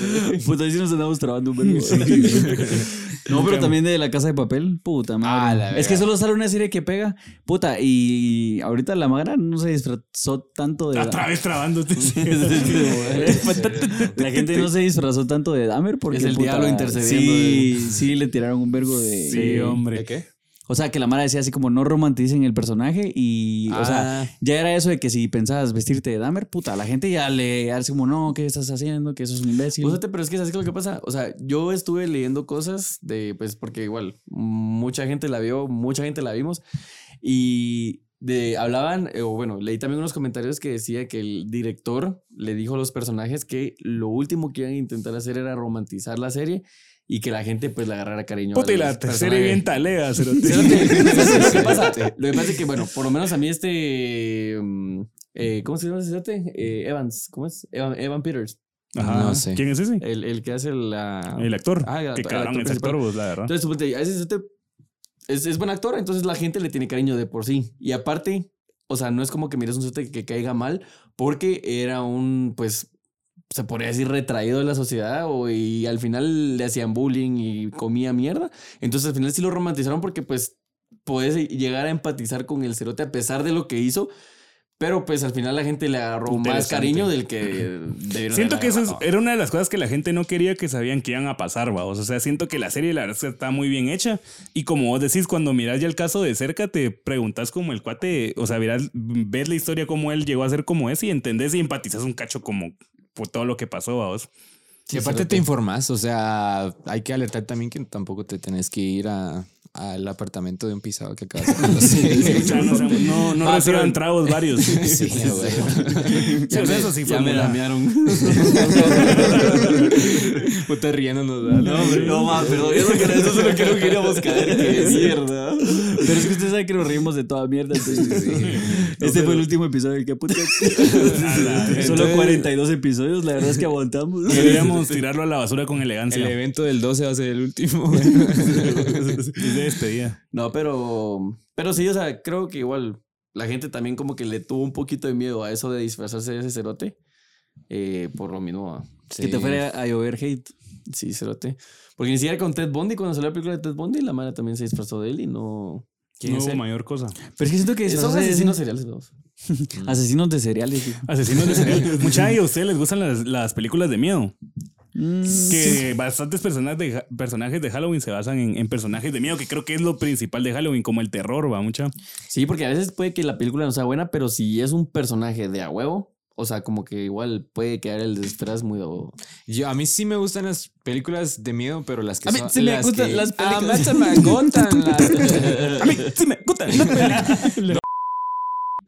Speaker 4: Puta, ahí sí nos andamos trabando un vergo. No, pero también de la casa de papel, puta madre.
Speaker 2: Ah, la
Speaker 4: es que solo sale una serie que pega, puta, y ahorita la magra no se disfrazó tanto de.
Speaker 3: Otra vez trabándote.
Speaker 4: La gente no se disfrazó tanto de Dahmer porque
Speaker 1: Es el diablo intercediendo
Speaker 4: Sí, sí, le tiraron un vergo de.
Speaker 3: Sí,
Speaker 4: de-
Speaker 3: hombre.
Speaker 2: ¿De qué?
Speaker 4: O sea, que la Mara decía así como no romanticen el personaje y, o sea,
Speaker 2: Ah.
Speaker 4: ya era eso de que si pensabas vestirte de Dahmer, puta, la gente ya le hace como, no, ¿qué estás haciendo? Que eso es un imbécil.
Speaker 1: Fíjate, pero es que ¿sabes qué es lo que pasa? O sea, yo estuve leyendo cosas de, pues, porque igual, mucha gente la vio, mucha gente la vimos, y de, hablaban, eh, o bueno, leí también unos comentarios que decía que el director le dijo a los personajes que lo último que iban a intentar hacer era romantizar la serie y que la gente, pues, le agarrara cariño.
Speaker 3: Puta, y la
Speaker 1: personaje.
Speaker 3: serie bien
Speaker 1: ¿sabes lo que pasa? Lo que pasa es que, bueno, por lo menos a mí este. mm, eh, ¿Cómo se llama ese cerote? Eh, Evans, ¿cómo es? Evan, Evan Peters.
Speaker 3: Ajá.
Speaker 2: No sé.
Speaker 3: ¿Quién es ese?
Speaker 1: El, el que hace la.
Speaker 3: El actor.
Speaker 1: Ah, el
Speaker 3: Qué
Speaker 1: actor- el
Speaker 3: cabrón
Speaker 1: actor
Speaker 3: ese actor, vos, la verdad.
Speaker 1: Entonces, suponte, a ese cerote es, es buen actor, entonces la gente le tiene cariño de por sí. Y aparte, o sea, no es como que mires un cerote que caiga mal, porque era un, pues. Se podría decir retraído de la sociedad o, y al final le hacían bullying y comía mierda. Entonces al final sí lo romantizaron porque pues puedes llegar a empatizar con el cerote a pesar de lo que hizo. Pero pues al final la gente le agarró más cariño del que
Speaker 3: Siento que eso es- era una de las cosas que la gente no quería que sabían que iban a pasar, vamos. O sea, siento que la serie, la verdad, es que está muy bien hecha. Y como vos decís, cuando miras ya el caso de cerca, te preguntas como el cuate, o sea, miras, ves la historia como él llegó a ser como es y entendés y empatizas un cacho como por todo lo que pasó, vamos.
Speaker 2: Y aparte te informas, o sea, hay que alertar también que tampoco te tenés que ir a, al apartamento de un pisado que acabas de
Speaker 3: no, no, no
Speaker 1: Ah,
Speaker 3: reciban
Speaker 1: pero-
Speaker 3: tragos varios.
Speaker 2: Sí, güey.
Speaker 3: Sí, o sea, eso sí
Speaker 1: ya me.
Speaker 2: Puta riéndonos.
Speaker 1: No, hombre, no más, perdón. Eso, que, eso es lo que no queríamos caer. Qué mierda.
Speaker 4: Pero es que usted sabe que nos reímos de toda mierda. entonces, Este fue el último episodio del que puta. Solo
Speaker 2: Entonces-
Speaker 4: 42 episodios, la verdad es que aguantamos.
Speaker 3: Deberíamos tirarlo a la basura con
Speaker 2: El
Speaker 3: elegancia.
Speaker 2: evento del 12 va a ser el último.
Speaker 3: Es de despedida.
Speaker 1: No, pero. Pero sí, o sea, creo que igual. la gente también como que le tuvo un poquito de miedo a eso de disfrazarse de ese cerote. eh, por lo mismo.
Speaker 4: Que te fuera a llover hate.
Speaker 1: Sí, cerote. Porque ni siquiera con Ted Bundy, cuando salió la película de Ted Bundy, la mara también se disfrazó de él y no. ¿Quién
Speaker 3: No
Speaker 1: es
Speaker 3: hubo mayor cosa.
Speaker 4: Pero es que siento que de-
Speaker 1: asesinos seriales, vamos.
Speaker 4: asesinos de cereales.
Speaker 3: Asesinos de serial. Mucha, ¿y a ustedes les gustan las, las películas de miedo?
Speaker 4: Mm,
Speaker 3: Que bastantes personajes de, personajes de Halloween se basan en, en personajes de miedo, que creo que es lo principal de Halloween, como el terror, va mucha.
Speaker 1: Sí, porque a veces puede que la película no sea buena, pero si es un personaje de a huevo, o sea, como que igual puede quedar el disfraz muy. o-
Speaker 2: Yo, a mí sí me gustan las películas de miedo, pero las que
Speaker 1: A mí
Speaker 2: son.
Speaker 1: sí me
Speaker 2: las
Speaker 1: gustan
Speaker 2: que-
Speaker 1: las
Speaker 2: Ah,
Speaker 1: películas.
Speaker 2: me me gustan las-
Speaker 3: A mí sí me gustan las películas.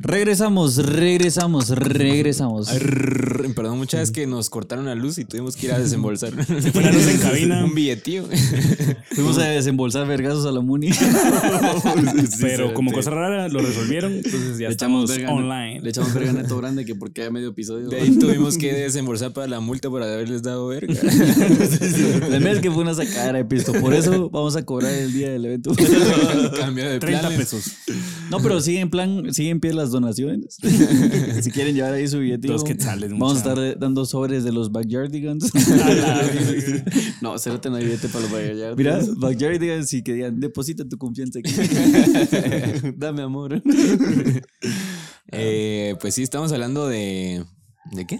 Speaker 4: Regresamos, regresamos, regresamos.
Speaker 2: Perdón, muchas veces que nos cortaron la luz y tuvimos que ir a desembolsar.
Speaker 3: fue la luz en cabina.
Speaker 2: Un billetío.
Speaker 4: Fuimos a desembolsar vergazos a la Muni.
Speaker 3: Pero como cosa rara, lo resolvieron, entonces ya
Speaker 1: Le echamos
Speaker 3: estamos online.
Speaker 1: Le echamos verga a Neto Grande que porque hay medio episodio.
Speaker 2: De ahí tuvimos que desembolsar para la multa por haberles dado verga.
Speaker 4: La verdad es que fue una sacadera de pisto. Por eso vamos a cobrar el día del evento.
Speaker 2: Cambio de
Speaker 3: 30
Speaker 2: planes.
Speaker 3: pesos.
Speaker 4: No, pero sigue en plan, sigue en pie las donaciones. si quieren llevar ahí su
Speaker 3: quetzales,
Speaker 4: Vamos a estar dando sobres de los Backyardigans.
Speaker 1: No, cerote no hay billete para los Backyardigans.
Speaker 4: Mira, Backyardigans y que digan, deposita tu confianza aquí.
Speaker 1: Dame amor.
Speaker 2: Eh, pues sí, estamos hablando de. ¿De qué?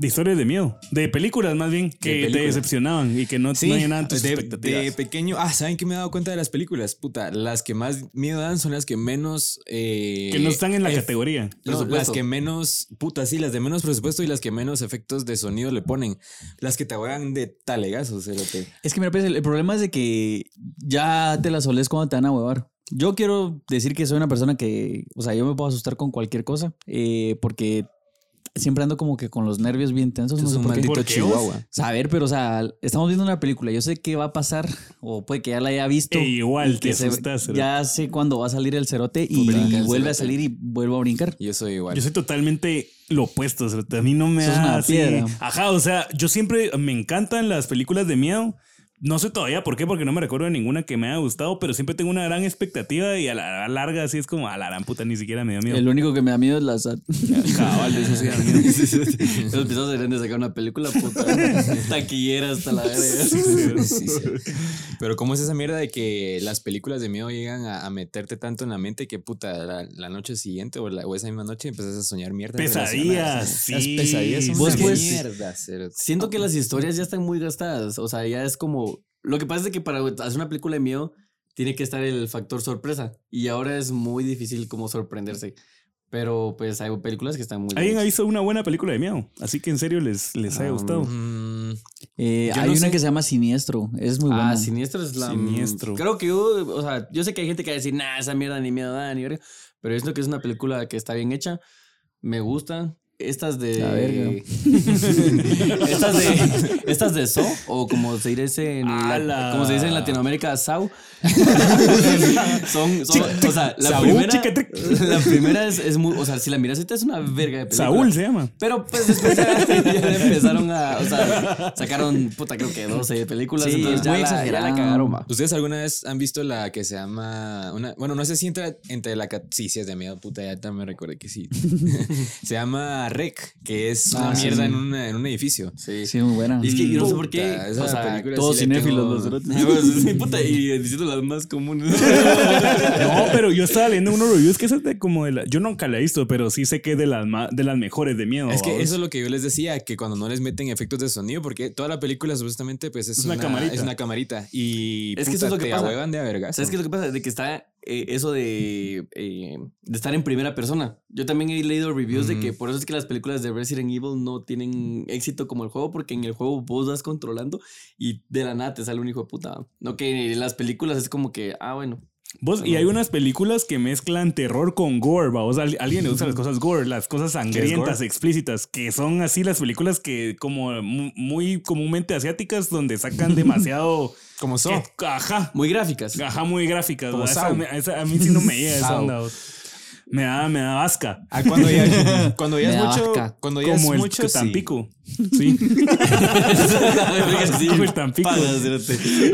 Speaker 3: De historias de miedo. De películas más bien, que te decepcionaban y que no, no llenaban tus
Speaker 2: de,
Speaker 3: expectativas.
Speaker 2: de pequeño. Ah, ¿saben qué me he dado cuenta de las películas? Puta, las que más miedo dan son las que menos. eh,
Speaker 3: que no están en la
Speaker 2: ef-
Speaker 3: categoría.
Speaker 2: No, las que menos, puta, sí, las de menos presupuesto y las que menos efectos de sonido le ponen. Las que te juegan de talegazos, cerote.
Speaker 4: Es que mira, pues, el, el problema es de que ya te las olés cuando te van a huevar. Yo quiero decir que soy una persona que, o sea, yo me puedo asustar con cualquier cosa, eh, porque siempre ando como que con los nervios bien tensos. No
Speaker 2: Es
Speaker 4: sé
Speaker 2: un
Speaker 4: por qué.
Speaker 2: maldito
Speaker 3: ¿Por qué,
Speaker 2: chihuahua.
Speaker 4: Saber, pero o sea, estamos viendo una película, yo sé qué va a pasar, o puede que ya la haya visto.
Speaker 3: E igual
Speaker 4: y
Speaker 3: te
Speaker 4: se-
Speaker 3: asustas.
Speaker 4: Ya sé cuándo va a salir el cerote y vuelve a salir y vuelvo a brincar.
Speaker 2: Yo soy igual.
Speaker 3: Yo soy totalmente lo opuesto. cerote. A mí no me
Speaker 4: Sos
Speaker 3: da
Speaker 4: una
Speaker 3: así-
Speaker 4: piedra.
Speaker 3: Ajá, o sea, yo siempre me encantan las películas de miedo. No sé todavía por qué, porque no me recuerdo de ninguna que me haya gustado, pero siempre tengo una gran expectativa y a la, a la larga así es como a la gran puta, ni siquiera me dio miedo.
Speaker 4: El único que me da miedo es la SAT.
Speaker 3: Cabal, eso sí da miedo.
Speaker 1: Esos episodios deberían de sacar una película puta. Taquillera hasta la verga.
Speaker 2: Sí, sí. Pero ¿cómo es esa mierda de que las películas de miedo llegan a, a meterte tanto en la mente que puta la, la noche siguiente o, la- o esa misma noche empezás a soñar mierda?
Speaker 3: Pesadillas, sí.
Speaker 2: Las pesadillas son
Speaker 4: Vos,
Speaker 2: una
Speaker 4: pues,
Speaker 2: mierda.
Speaker 1: Siento que las historias ya están muy gastadas. O sea, ya es como. Lo que pasa es que para hacer una película de miedo tiene que estar el factor sorpresa. Y ahora es muy difícil como sorprenderse. Pero pues hay películas que están muy.
Speaker 3: ¿Alguien ha visto una buena película de miedo? Así que en serio les, les haya
Speaker 1: Ah,
Speaker 3: gustado.
Speaker 2: Mm,
Speaker 4: Eh, hay
Speaker 2: no
Speaker 4: una
Speaker 2: sé.
Speaker 4: que se llama Siniestro. Es muy buena.
Speaker 1: Ah, Siniestro es la.
Speaker 3: Siniestro.
Speaker 1: Creo que yo. O sea, yo sé que hay gente que va a decir, nah, esa mierda ni miedo da, ni verga. Pero yo siento que es una película que está bien hecha. Me gusta. Estas de.
Speaker 4: La verga.
Speaker 1: estas de. Estas de So, o como se dice en, como se dice en Latinoamérica, Sau. son, son o sea, la
Speaker 3: Saúl,
Speaker 1: primera. La primera es, es muy. O sea, si la miras, esta es una verga de película.
Speaker 3: Saúl se llama.
Speaker 1: Pero pues después ya, ya empezaron a. O sea, sacaron, puta, creo que 12 películas.
Speaker 4: Sí,
Speaker 1: entonces ya
Speaker 4: muy
Speaker 1: la, ya la cagaron.
Speaker 2: ¿Ustedes alguna vez han visto la que se llama una, bueno, no sé si entra entre la cat- sí, sí es de miedo, puta, ya también me recuerdo que sí. se llama Rec, que es una
Speaker 4: Ah, sí,
Speaker 2: mierda
Speaker 4: sí.
Speaker 2: en, una- en un edificio.
Speaker 1: Sí.
Speaker 4: Sí, muy buena.
Speaker 1: Y es que yo no sé por qué. O sea,
Speaker 2: película
Speaker 4: todos cinéfilos
Speaker 2: tengo-
Speaker 4: los
Speaker 1: bueno, sí, puta, y diciendo las más comunes.
Speaker 3: No, pero yo estaba leyendo unos reviews que es de como de la. Yo nunca la he visto, pero sí sé que es de las, de las mejores de miedo.
Speaker 2: Es que
Speaker 3: vamos.
Speaker 2: eso es lo que yo les decía, que cuando no les meten efectos de sonido, porque toda la película supuestamente pues es,
Speaker 3: Es una camarita.
Speaker 2: Es una camarita. Y
Speaker 1: Es que eso es lo que
Speaker 2: te
Speaker 1: pasa.
Speaker 2: de a vergas.
Speaker 1: ¿Sabes qué es lo que pasa? De que está eh, eso de, eh, de estar en primera persona. Yo también he leído reviews de que
Speaker 2: Mm.
Speaker 1: por eso es que las películas de Resident Evil no tienen éxito como el juego, porque en el juego vos vas controlando y de la nada te sale un hijo de puta. No que en las películas es como que, ah, bueno.
Speaker 3: Vos, y hay unas películas que mezclan terror con gore, ¿va? O sea, alguien le gusta las cosas gore, las cosas sangrientas, explícitas, que son así las películas que como mu- muy comúnmente asiáticas, donde sacan demasiado...
Speaker 2: Como so.
Speaker 3: que- ajá,
Speaker 1: Muy gráficas.
Speaker 3: ajá, muy gráficas. A mí sí no me llega esa onda. Me da, me da vasca.
Speaker 2: Ah, cuando ya, cuando ya es mucho.
Speaker 4: vasca.
Speaker 2: Cuando ya
Speaker 3: Como
Speaker 2: es
Speaker 3: el
Speaker 2: mucho. sí.
Speaker 3: Tampico. Sí.
Speaker 1: sí,
Speaker 3: Como el Tampico.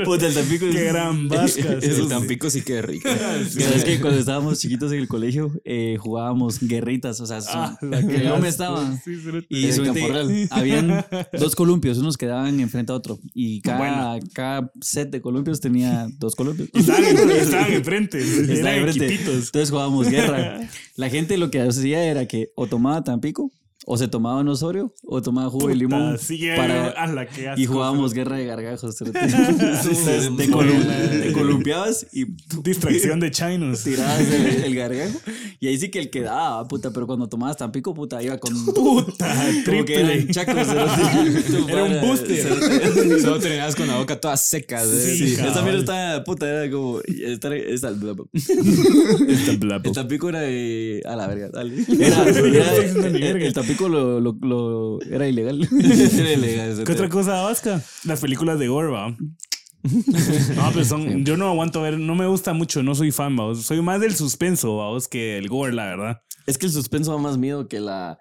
Speaker 1: Puta, el Tampico.
Speaker 3: Qué gran vasca.
Speaker 2: El. Tampico sí que rico.
Speaker 4: Es que cuando estábamos chiquitos en el colegio eh, jugábamos guerritas, o sea, su-
Speaker 3: Ah, que
Speaker 4: no me
Speaker 3: asco.
Speaker 4: estaba.
Speaker 3: Sí.
Speaker 4: Y
Speaker 1: Real.
Speaker 4: habían dos columpios, unos quedaban enfrente a otro. Y cada,
Speaker 3: Bueno.
Speaker 4: cada set de columpios tenía dos columpios.
Speaker 3: Estaban, estaban enfrente.
Speaker 4: Estaban enfrente. Entonces jugábamos guerra. La gente lo que hacía era que o tomaba Tampico, o se tomaba un Osorio, o tomaba jugo de limón.
Speaker 3: Sí,
Speaker 4: para-
Speaker 3: a la que asco,
Speaker 4: y jugábamos guerra de gargajos. te, colum- te columpiabas y
Speaker 3: Distracción de chinos.
Speaker 4: tirabas el, el gargajo. Y ahí sí que el que daba, puta. Pero cuando tomabas Tampico, puta, iba con.
Speaker 3: Puta,
Speaker 4: Como que eran
Speaker 3: triple.
Speaker 4: chacos. cerote.
Speaker 3: Era un booster.
Speaker 2: Solo terminabas con la boca toda seca. ¿eh?
Speaker 3: Sí,
Speaker 1: Sí, esa mierda está puta, era como. Estar, esa-
Speaker 3: Este blabo.
Speaker 1: el Tampico era de. A la verga, dale.
Speaker 4: Era, era- el,
Speaker 3: verga.
Speaker 4: el Tampico lo, lo, lo- era ilegal.
Speaker 1: Era ilegal,
Speaker 3: ¿Qué otra cosa vasca? Las películas de gore, va. No, pues son, yo no aguanto ver, no me gusta mucho, no soy fan, vamos. Soy más del suspenso, vamos, que el gore, la verdad.
Speaker 1: Es que el suspenso da más miedo que la.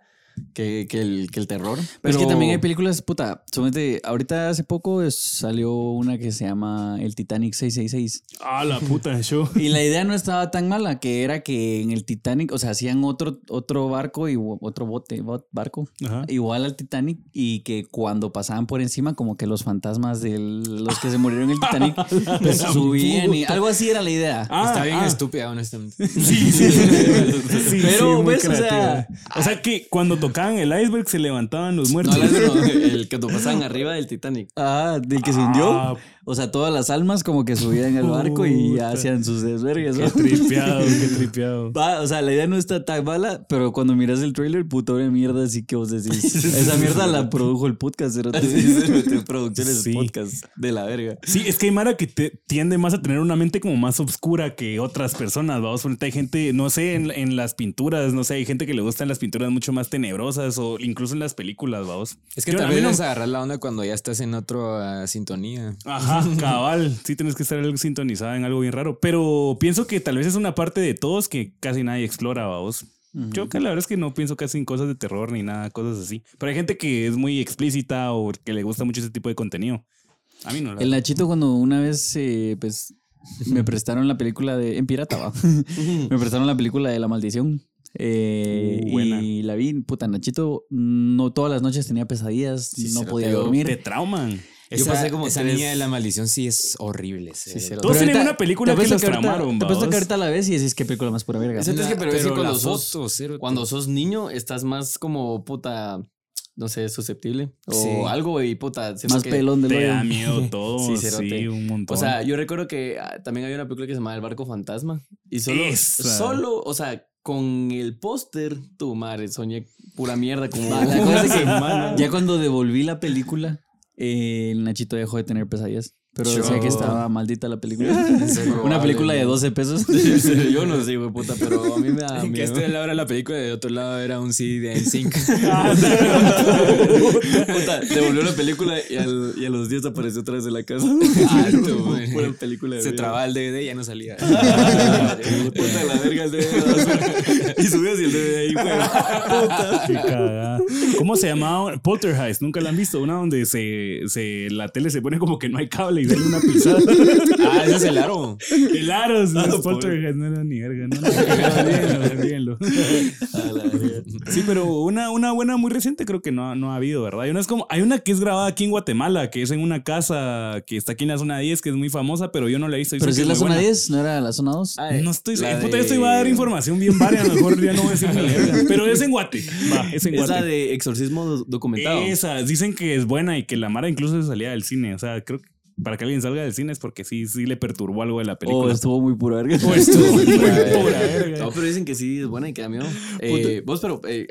Speaker 1: Que, que el, que el terror.
Speaker 4: Pero es que también hay películas, puta, solamente ahorita hace poco es- salió una que se llama El Titanic 666.
Speaker 3: Ah, la puta show.
Speaker 4: Y la idea no estaba tan mala, que era que en el Titanic, o sea, hacían otro, otro barco y otro bote, bot- barco,
Speaker 3: Ajá.
Speaker 4: igual al Titanic, y que cuando pasaban por encima, como que los fantasmas de los que se murieron en el Titanic, pues subían y algo así era la idea.
Speaker 3: Ah,
Speaker 2: Está bien
Speaker 3: ah.
Speaker 2: estúpida, honestamente.
Speaker 3: Sí, sí, sí. Sí,
Speaker 4: Pero,
Speaker 3: sí, muy
Speaker 4: ¿ves? O sea-
Speaker 3: o sea que cuando tocaban el iceberg se levantaban los
Speaker 1: No,
Speaker 3: muertos.
Speaker 1: la- no, el que pasaban arriba del Titanic.
Speaker 4: Ah, del que se hundió. O sea, todas las almas como que subían al barco y hacían sus desvergues.
Speaker 3: qué tripeado, qué tripeado.
Speaker 4: Va, o sea, la idea no está tan mala, pero cuando miras el trailer, puta obra mierda, así que vos decís. Esa mierda la produjo el podcast,
Speaker 1: metió en producciones
Speaker 3: Sí.
Speaker 1: de podcast de la verga.
Speaker 3: Sí, es que hay Mara que te- tiende más a tener una mente como más oscura que otras personas, vamos. Hay gente, no sé, en, en las pinturas, no sé, hay gente que le gustan las pinturas mucho más tenebrosas o incluso en las películas, vamos.
Speaker 2: Es que
Speaker 3: Yo-
Speaker 2: también
Speaker 3: no-
Speaker 2: es agarrar la onda cuando ya estás en otra sintonía.
Speaker 3: Ajá, cabal. Sí, tienes que estar sintonizada en algo bien raro. Pero pienso que tal vez es una parte de todos que casi nadie explora, vamos. Yo que la verdad es que no pienso casi en cosas de terror ni nada, cosas así. Pero hay gente que es muy explícita o que le gusta mucho ese tipo de contenido. A mí no. la
Speaker 4: El Nachito cuando una vez, eh, pues, me prestaron la película de... En pirata, va. me prestaron la película de La Maldición. Eh,
Speaker 3: Uh,
Speaker 4: y la vi, puta, Nachito no todas las noches tenía pesadillas,
Speaker 1: Sí,
Speaker 4: no podía dormir.
Speaker 3: Te trauman.
Speaker 2: Esa,
Speaker 1: pasé como
Speaker 2: esa
Speaker 1: tres-
Speaker 2: niña de la maldición sí es horrible.
Speaker 1: Sí,
Speaker 2: sí,
Speaker 3: Todos
Speaker 4: Pero
Speaker 3: tienen una película
Speaker 4: te
Speaker 3: que los
Speaker 4: ahorita-
Speaker 3: tramaron,
Speaker 4: Te puesto
Speaker 3: ¿vos?
Speaker 4: que ahorita la ves y decís qué película más pura verga.
Speaker 1: Es que, pero es que cuando sos- Cuando sos niño, estás más como puta. No sé, susceptible. O
Speaker 2: Sí.
Speaker 1: algo y puta. siento
Speaker 4: Más
Speaker 1: que-
Speaker 4: pelón de
Speaker 3: Te da miedo todo.
Speaker 1: Sí,
Speaker 3: sí, un montón.
Speaker 1: O sea, yo recuerdo que ah, también había una película que se llamaba El Barco Fantasma. Y solo,
Speaker 3: Esa.
Speaker 1: solo, o sea, con el póster, tu madre, soñé pura mierda como
Speaker 4: Va, la cosa es que
Speaker 3: semana.
Speaker 4: ya cuando devolví la película, eh, el Nachito dejó de tener pesadillas. Pero decía que
Speaker 1: Yo-
Speaker 4: estaba maldita la película. Una película de 12 pesos.
Speaker 1: Yo no sé, güey, puta, pero a mí me da
Speaker 2: Que
Speaker 1: miedo.
Speaker 2: este lado era la película, de otro lado era un CD de NSYNC.
Speaker 1: Puta, devolvió la película y, al- y a los días apareció otra vez en la casa.
Speaker 2: Alto, güey.
Speaker 1: Pura película de
Speaker 2: Se trababa el DVD y ya no salía.
Speaker 1: Puta la verga el DVD. y subías y el DVD ahí, güey. Puta.
Speaker 3: Qué cagada. ¿Cómo se llamaba? Poltergeist. Nunca la han visto. Una donde se, se, la tele se pone como que no hay cable y una pisada.
Speaker 2: ah, ese es el aro.
Speaker 3: El aros. No,
Speaker 1: Ah,
Speaker 3: es
Speaker 1: pobre.
Speaker 3: Poltergeist no era ni verga. No, no,
Speaker 1: verga.
Speaker 3: Sí, pero una, una buena muy reciente creo que no, ha- no ha habido, ¿verdad? Hay una, es como, hay una que es grabada aquí en Guatemala, que es en una casa que está aquí en la zona 10, que es muy famosa, pero yo no la he visto.
Speaker 4: Pero si es la zona
Speaker 3: buena.
Speaker 4: 10, ¿no era la zona 2?
Speaker 1: Ay,
Speaker 3: No estoy
Speaker 1: la.
Speaker 3: Puta,
Speaker 1: de-
Speaker 3: esto iba a dar información bien varia, a lo mejor ya no voy a decir ni verga. Pero es en Guate. Va, es en
Speaker 1: Esa
Speaker 3: Guate.
Speaker 1: de exorcismo do- documentado.
Speaker 3: Esa, dicen que es buena y que la Mara incluso se salía del cine. O sea, creo que para que alguien salga del cine es porque sí, sí le perturbó algo de la
Speaker 4: Oh,
Speaker 3: película.
Speaker 4: estuvo muy pura verga.
Speaker 3: O estuvo muy pura verga.
Speaker 1: No, pero dicen que sí es buena y que da miedo. Eh, vos, pero, eh,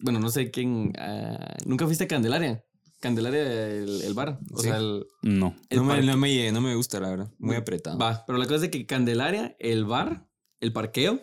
Speaker 1: bueno, no sé quién. ah, ¿Nunca fuiste a Candelaria? Candelaria, el, el bar. O
Speaker 2: Sí.
Speaker 1: sea, el.
Speaker 3: No.
Speaker 1: el
Speaker 2: No me, no, me, no me gusta, la verdad. Muy apretado.
Speaker 1: Va, pero la cosa es que Candelaria, el bar, el parqueo,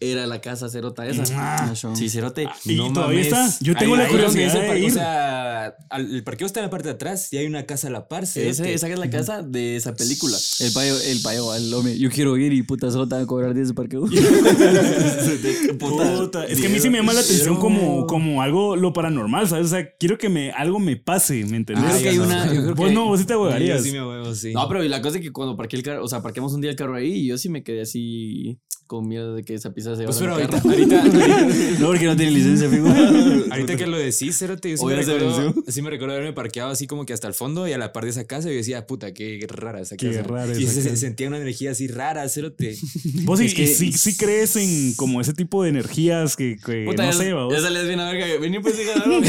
Speaker 1: era la casa cerota esa.
Speaker 3: Ah,
Speaker 1: Sí, cerote.
Speaker 3: ¿Y
Speaker 2: No
Speaker 3: todavía
Speaker 2: mames.
Speaker 3: está? Yo tengo
Speaker 2: Ahí-
Speaker 3: la curiosidad de ir.
Speaker 2: O sea, el parqueo está en la parte de atrás y hay una casa a la par. Cerote.
Speaker 1: esa es la casa de esa película.
Speaker 4: El payo, el payo, el hombre, yo quiero ir y puta solo te van a cobrar 10 de parqueo.
Speaker 3: Puta, Es que a mí sí me llama la atención como, como algo lo paranormal, ¿sabes? O sea, quiero que me, algo me pase, ¿me entendés?
Speaker 1: Ah,
Speaker 4: creo que hay una. yo creo
Speaker 3: Vos
Speaker 4: que-
Speaker 3: no, vos sí te
Speaker 2: Yo
Speaker 3: ahogarías.
Speaker 2: sí me huevo, sí.
Speaker 1: No, pero la cosa es que cuando parqué el carro, o sea, parquemos un día el carro ahí y yo sí me quedé así con miedo de que esa pizza se
Speaker 2: Pues
Speaker 1: llevara
Speaker 2: pero
Speaker 1: el
Speaker 2: ahorita,
Speaker 1: carro.
Speaker 2: ahorita,
Speaker 4: No, porque no tiene licencia, fijo.
Speaker 2: ahorita que lo decís, cerote, yo sí me, recuerdo, sí me recuerdo haberme parqueado así como que hasta el fondo y a la par de esa casa y yo decía, puta, qué rara esa
Speaker 3: Qué
Speaker 2: casa.
Speaker 3: rara
Speaker 2: y
Speaker 3: esa
Speaker 2: se,
Speaker 3: casa.
Speaker 2: sentía una energía así rara, cerote.
Speaker 3: Vos sí,
Speaker 4: Es que-
Speaker 3: y sí, sí crees en como ese tipo de energías que, que
Speaker 1: Puta,
Speaker 3: no
Speaker 1: ya,
Speaker 3: sé, ¿va vos?
Speaker 1: ya salías bien a verga. Vení pues, hija de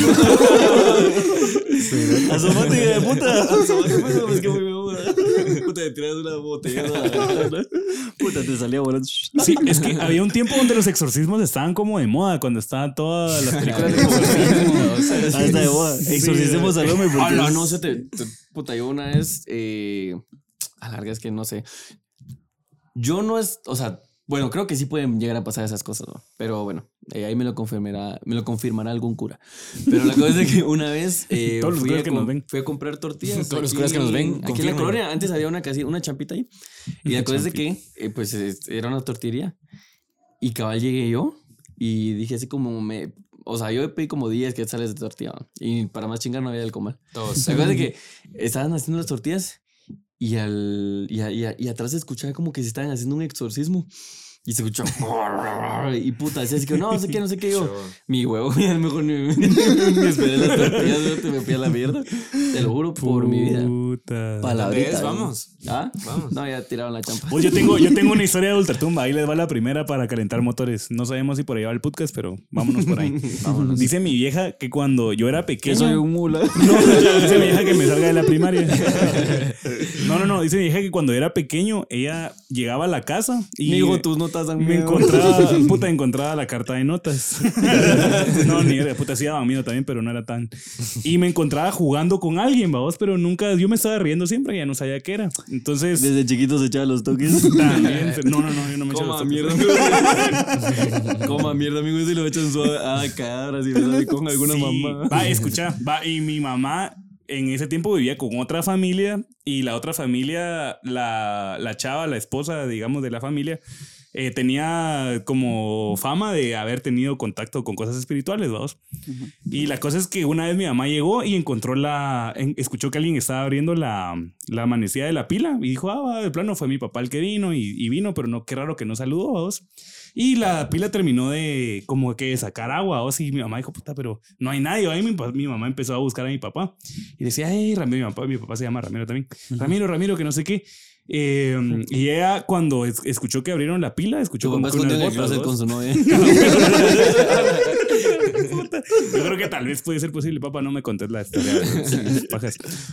Speaker 1: Asomate, hija de puta. Asomate, pues, es que muy. Puta, te tiras una botella.
Speaker 4: Puta, te salía volando.
Speaker 3: Sí, es que había un tiempo donde los exorcismos estaban como de moda, cuando estaban todas las películas de
Speaker 4: Ah, está de moda. Al hombre.
Speaker 1: Ah,
Speaker 4: porque
Speaker 1: no, se te, te- Puta, yo una vez. Eh, a larga es que no sé. Yo no es. O sea, bueno, creo que sí pueden llegar a pasar esas cosas, ¿no? Pero bueno, eh, ahí me lo confirmará, me lo confirmará algún cura. Pero la cosa es que una vez eh,
Speaker 3: Todos los
Speaker 1: fui,
Speaker 3: curas
Speaker 1: a
Speaker 3: que nos ven.
Speaker 1: fui a comprar tortillas.
Speaker 2: Todos los
Speaker 1: aquí-
Speaker 2: curas que nos ven,
Speaker 1: Aquí en la colonia, antes había una, casi, una champita ahí. Y la cosa es de que, eh, pues, eh, era una tortillería. Y cabal llegué yo y dije así como me... O sea, yo pedí como 10 que sales de tortilla. ¿no? Y para más chingar no había alcohol.
Speaker 2: Todos.
Speaker 1: La cosa es que estaban haciendo las tortillas y, al, y, a- y a- y atrás se escuchaba como que se estaban haciendo un exorcismo. Y se escuchaba. Y puta, decía así que no, no sé qué, no sé qué. Yo, mi huevo, ya mejor ni, esperé las tortillas, no te me fui a la mierda. Te lo juro por mi vida.
Speaker 3: Puta.
Speaker 1: Palabrita.
Speaker 2: ¿Dónde es?
Speaker 1: ¿no?
Speaker 2: Vamos.
Speaker 1: ¿Ah?
Speaker 2: Vamos.
Speaker 1: No, ya tiraron la champa.
Speaker 3: Pues yo tengo, yo tengo una historia de ultratumba. Ahí les va la primera para calentar motores. No sabemos si por ahí va el podcast, pero vámonos por ahí.
Speaker 1: Vámonos.
Speaker 3: Dice mi vieja que cuando yo era pequeño.
Speaker 4: Que soy un mula.
Speaker 3: No, dice mi vieja que me salga de la primaria. No, no, no. Dice mi vieja que cuando era pequeño, ella llegaba a la casa y
Speaker 1: Mijo, tus notas dan
Speaker 3: me
Speaker 1: miedo.
Speaker 3: encontraba, puta, encontraba la carta de notas. No, ni era, puta, sí daban miedo también, pero no era tan. Y me encontraba jugando con alguien, vamos, pero nunca, yo me estaba riendo siempre, ya no sabía qué era. Entonces,
Speaker 4: Desde chiquito se echaba los toques.
Speaker 3: también, no, no, no, yo no me echo
Speaker 1: Coma
Speaker 3: los
Speaker 1: mierda, amigo. Coma mierda, amigo. Y lo echan suave. Ah, y me sale con alguna
Speaker 3: Sí,
Speaker 1: mamá.
Speaker 3: Va, escucha, va, y mi mamá en ese tiempo vivía con otra familia y la otra familia, la, la chava, la esposa, digamos, de la familia, eh, tenía como fama de haber tenido contacto con cosas espirituales, vamos. Y la cosa es que una vez mi mamá llegó y encontró la, escuchó que alguien estaba abriendo la, la amanecida de la pila y dijo, ah, va, de plano fue mi papá el que vino y, y vino, pero no, qué raro que no saludó, vamos. Y la pila terminó de como que sacar agua, o sí, mi mamá dijo, puta, pero no hay nadie. Ahí mi, mamá empezó a buscar a mi papá y decía, hey, Ramiro, mi papá, mi papá se llama Ramiro también. Ramiro, Ramiro, que no sé qué. Eh, y ella cuando es- escuchó que abrieron la pila, escuchó como que unas
Speaker 1: el
Speaker 3: botas,
Speaker 1: con su novia.
Speaker 3: Yo creo que tal vez puede ser posible, papá, no me contés la historia.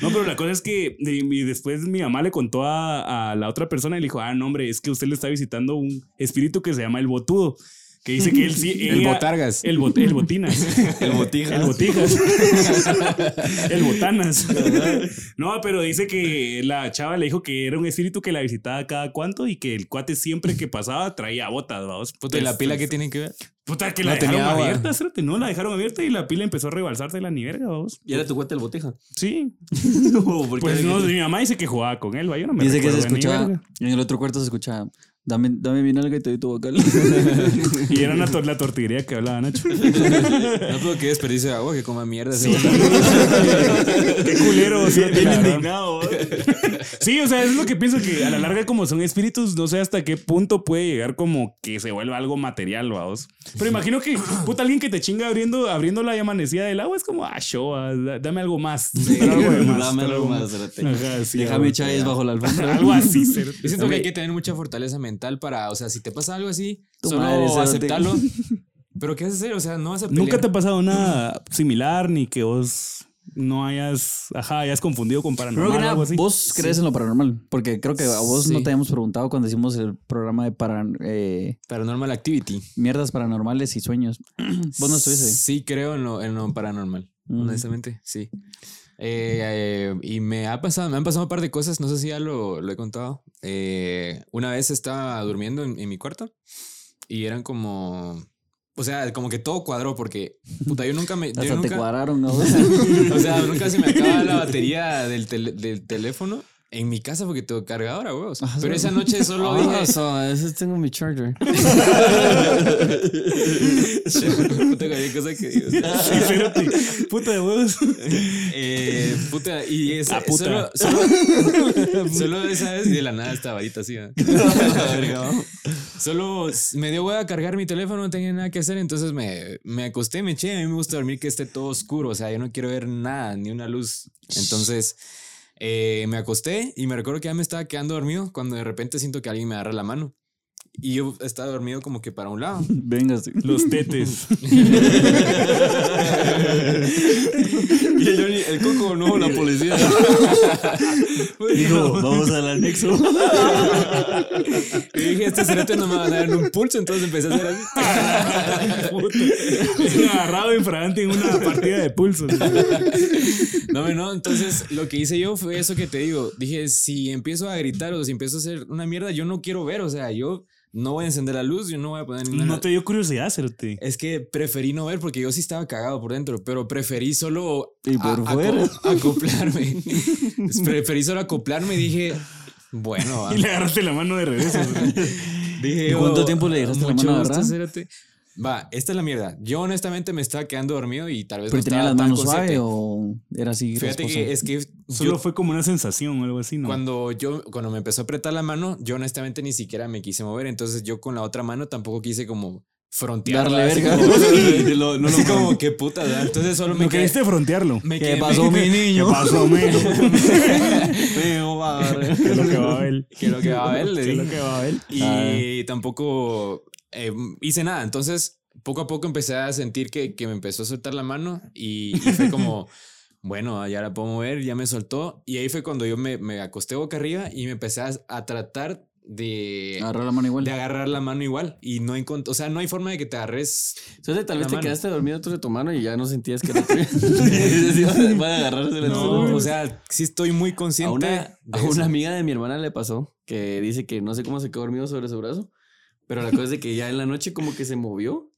Speaker 3: No, pero la cosa es que y después mi mamá le contó a, a la otra persona y le dijo, ah, no, hombre, es que usted le está visitando un espíritu que se llama el botudo, que dice que él sí...
Speaker 2: El
Speaker 3: ella-
Speaker 2: botargas.
Speaker 3: El, bot- el botinas.
Speaker 1: El botija.
Speaker 3: El botijas. el botanas. no, pero dice que la chava le dijo que era un espíritu que la visitaba cada cuánto y que el cuate siempre que pasaba traía botas, vamos.
Speaker 2: ¿y la pila qué tiene que ver?
Speaker 3: Puta, que
Speaker 2: No
Speaker 3: la
Speaker 2: tenía
Speaker 3: dejaron
Speaker 2: agua.
Speaker 3: abierta, cerote, no, la dejaron abierta y la pila empezó a rebalsarse la ni verga, vamos.
Speaker 1: Y era tu cuate el botija.
Speaker 3: Sí. Pues no, mi mamá dice que jugaba con él, va, yo no me
Speaker 4: Dice que se
Speaker 3: de
Speaker 4: escuchaba. En el otro cuarto se escuchaba. Dame, dame mi nalga y te doy tu vocal.
Speaker 3: Y era una tor- la tortillería que hablaba Nacho.
Speaker 2: No puedo que desperdicio de agua, que coma mierda. botargas.
Speaker 3: Qué culero, sí,
Speaker 1: Bien
Speaker 3: la verdad.
Speaker 1: indignado.
Speaker 3: Sí, o sea, es lo que pienso que a la larga, como son espíritus, no sé hasta qué punto puede llegar como que se vuelva algo material, vamos. Pero imagino que, puta, alguien que te chinga abriendo, abriendo la amanecida del agua es como, ah, show, da- dame algo más. Pero algo más,
Speaker 1: Dame
Speaker 3: pero
Speaker 1: algo más.
Speaker 3: Ajá, sí,
Speaker 4: Déjame echar bajo la alfombra.
Speaker 3: Algo así.
Speaker 2: Yo siento que hay que tener mucha fortaleza mental para, o sea, si te pasa algo así,
Speaker 4: Tu
Speaker 2: solo
Speaker 4: madre,
Speaker 2: aceptarlo. Pero ¿qué vas a hacer? O sea, no vas a pelear.
Speaker 3: ¿Nunca te ha pasado nada similar ni que vos no hayas, ajá, hayas confundido con paranormal
Speaker 4: Primero que
Speaker 3: o
Speaker 4: nada,
Speaker 3: algo así?
Speaker 4: vos crees en lo paranormal. Porque creo que a vos no te habíamos preguntado cuando hicimos el programa de para, eh,
Speaker 2: Paranormal Activity.
Speaker 4: mierdas paranormales y sueños. vos no estuviste.
Speaker 2: Sí, creo en lo, en lo paranormal.
Speaker 4: Mm.
Speaker 2: Honestamente, sí. Eh, eh, y me ha pasado, me han pasado un par de cosas, no sé si ya lo, lo he contado. Eh, una vez estaba durmiendo en, en mi cuarto y eran como. O sea, como que todo cuadró porque, puta, yo nunca me. yo
Speaker 4: Hasta te
Speaker 2: nunca-
Speaker 4: cuadraron, ¿no?
Speaker 2: o sea, nunca se me acaba la batería del, tele- del teléfono en mi casa porque tengo cargadora, huevos. Pero esa noche solo
Speaker 1: Ah,
Speaker 2: dije.
Speaker 1: so, a veces tengo mi charger.
Speaker 2: puta, cualquier cosa que digo.
Speaker 3: Espérate. Puta de huevos.
Speaker 2: Eh, puta, y esa,
Speaker 3: Ah, puta.
Speaker 2: Solo, solo, solo esa vez y de la nada estaba ahorita así. Solo me dio hueva cargar mi teléfono, no tenía nada que hacer, entonces me, me acosté, me eché. A mí me gusta dormir que esté todo oscuro, o sea, yo no quiero ver nada, ni una luz. Entonces eh, me acosté y me recuerdo que ya me estaba quedando dormido cuando de repente siento que alguien me agarra la mano. Y yo estaba dormido como que para un lado.
Speaker 4: Véngase.
Speaker 3: Los tetes.
Speaker 1: Y el Johnny, el coco, no, la policía.
Speaker 4: Dijo, vamos al anexo.
Speaker 2: Y dije, este cerote no me va a dar en un pulso, entonces empecé a hacer así.
Speaker 3: Agarrado infragante en una partida de pulsos.
Speaker 2: No, no, entonces lo que hice yo fue eso que te digo. Dije, si empiezo a gritar o si empiezo a hacer una mierda, yo no quiero ver, o sea, yo no voy a encender la luz, yo no voy a poner ninguna...
Speaker 3: No te dio curiosidad, Cerote.
Speaker 2: Es que preferí no ver porque yo sí estaba cagado por dentro, pero preferí solo
Speaker 4: Y por
Speaker 2: a-
Speaker 4: fuera.
Speaker 2: aco- acoplarme. preferí solo acoplarme y dije, bueno, va.
Speaker 3: Y le agarraste la mano de regreso.
Speaker 2: Dije,
Speaker 4: ¿Y cuánto
Speaker 2: yo,
Speaker 4: tiempo le dejaste la
Speaker 2: mucho
Speaker 4: mano
Speaker 2: gusto,
Speaker 4: agarrada?
Speaker 2: Va, esta es la mierda. Yo honestamente me estaba quedando dormido y tal vez
Speaker 4: ¿Pero
Speaker 2: no
Speaker 4: tenía las manos suave o era así?
Speaker 2: Fíjate
Speaker 4: rasposo?
Speaker 2: que es que
Speaker 3: Solo
Speaker 2: yo-
Speaker 3: fue como una sensación o algo así, ¿no?
Speaker 2: cuando yo cuando me empezó a apretar la mano, yo honestamente ni siquiera me quise mover, entonces yo con la otra mano tampoco quise como frontear.
Speaker 4: Darle
Speaker 2: así
Speaker 4: verga.
Speaker 2: como-
Speaker 1: no
Speaker 2: así
Speaker 1: lo-
Speaker 2: como qué puta, ¿verdad? entonces solo me
Speaker 3: ¿No
Speaker 2: quedé,
Speaker 3: queriste frontearlo?
Speaker 2: me
Speaker 4: ¿Qué
Speaker 2: quedé-
Speaker 4: pasó, mi
Speaker 3: ¿Qué
Speaker 4: niño?
Speaker 3: pasó, mijo?
Speaker 1: Feo, madre.
Speaker 3: ¿Qué es lo que va a ver?
Speaker 2: que lo que va a ver,
Speaker 3: ¿Qué es lo que va a ver?
Speaker 2: Y tampoco eh, hice nada. Entonces, poco a poco empecé a sentir que, que me empezó a soltar la mano y, y fue como, bueno, ya la puedo mover, ya me soltó. Y ahí fue cuando yo me, me acosté boca arriba y me empecé a, a tratar de,
Speaker 4: Agarró la mano igual.
Speaker 2: de agarrar la mano igual. Y no encont- o sea, no hay forma de que te agarres.
Speaker 1: Entonces tal vez
Speaker 2: La
Speaker 1: te
Speaker 2: mano.
Speaker 1: quedaste dormido de tu mano y ya no sentías que tuya. Van a agarrarse la
Speaker 2: No, o sea, sí estoy muy
Speaker 1: a
Speaker 2: consciente.
Speaker 1: una,
Speaker 2: de
Speaker 1: a una amiga de mi hermana le pasó que dice que no sé cómo se quedó dormido sobre su brazo, pero la cosa es de que ya en la noche como que se movió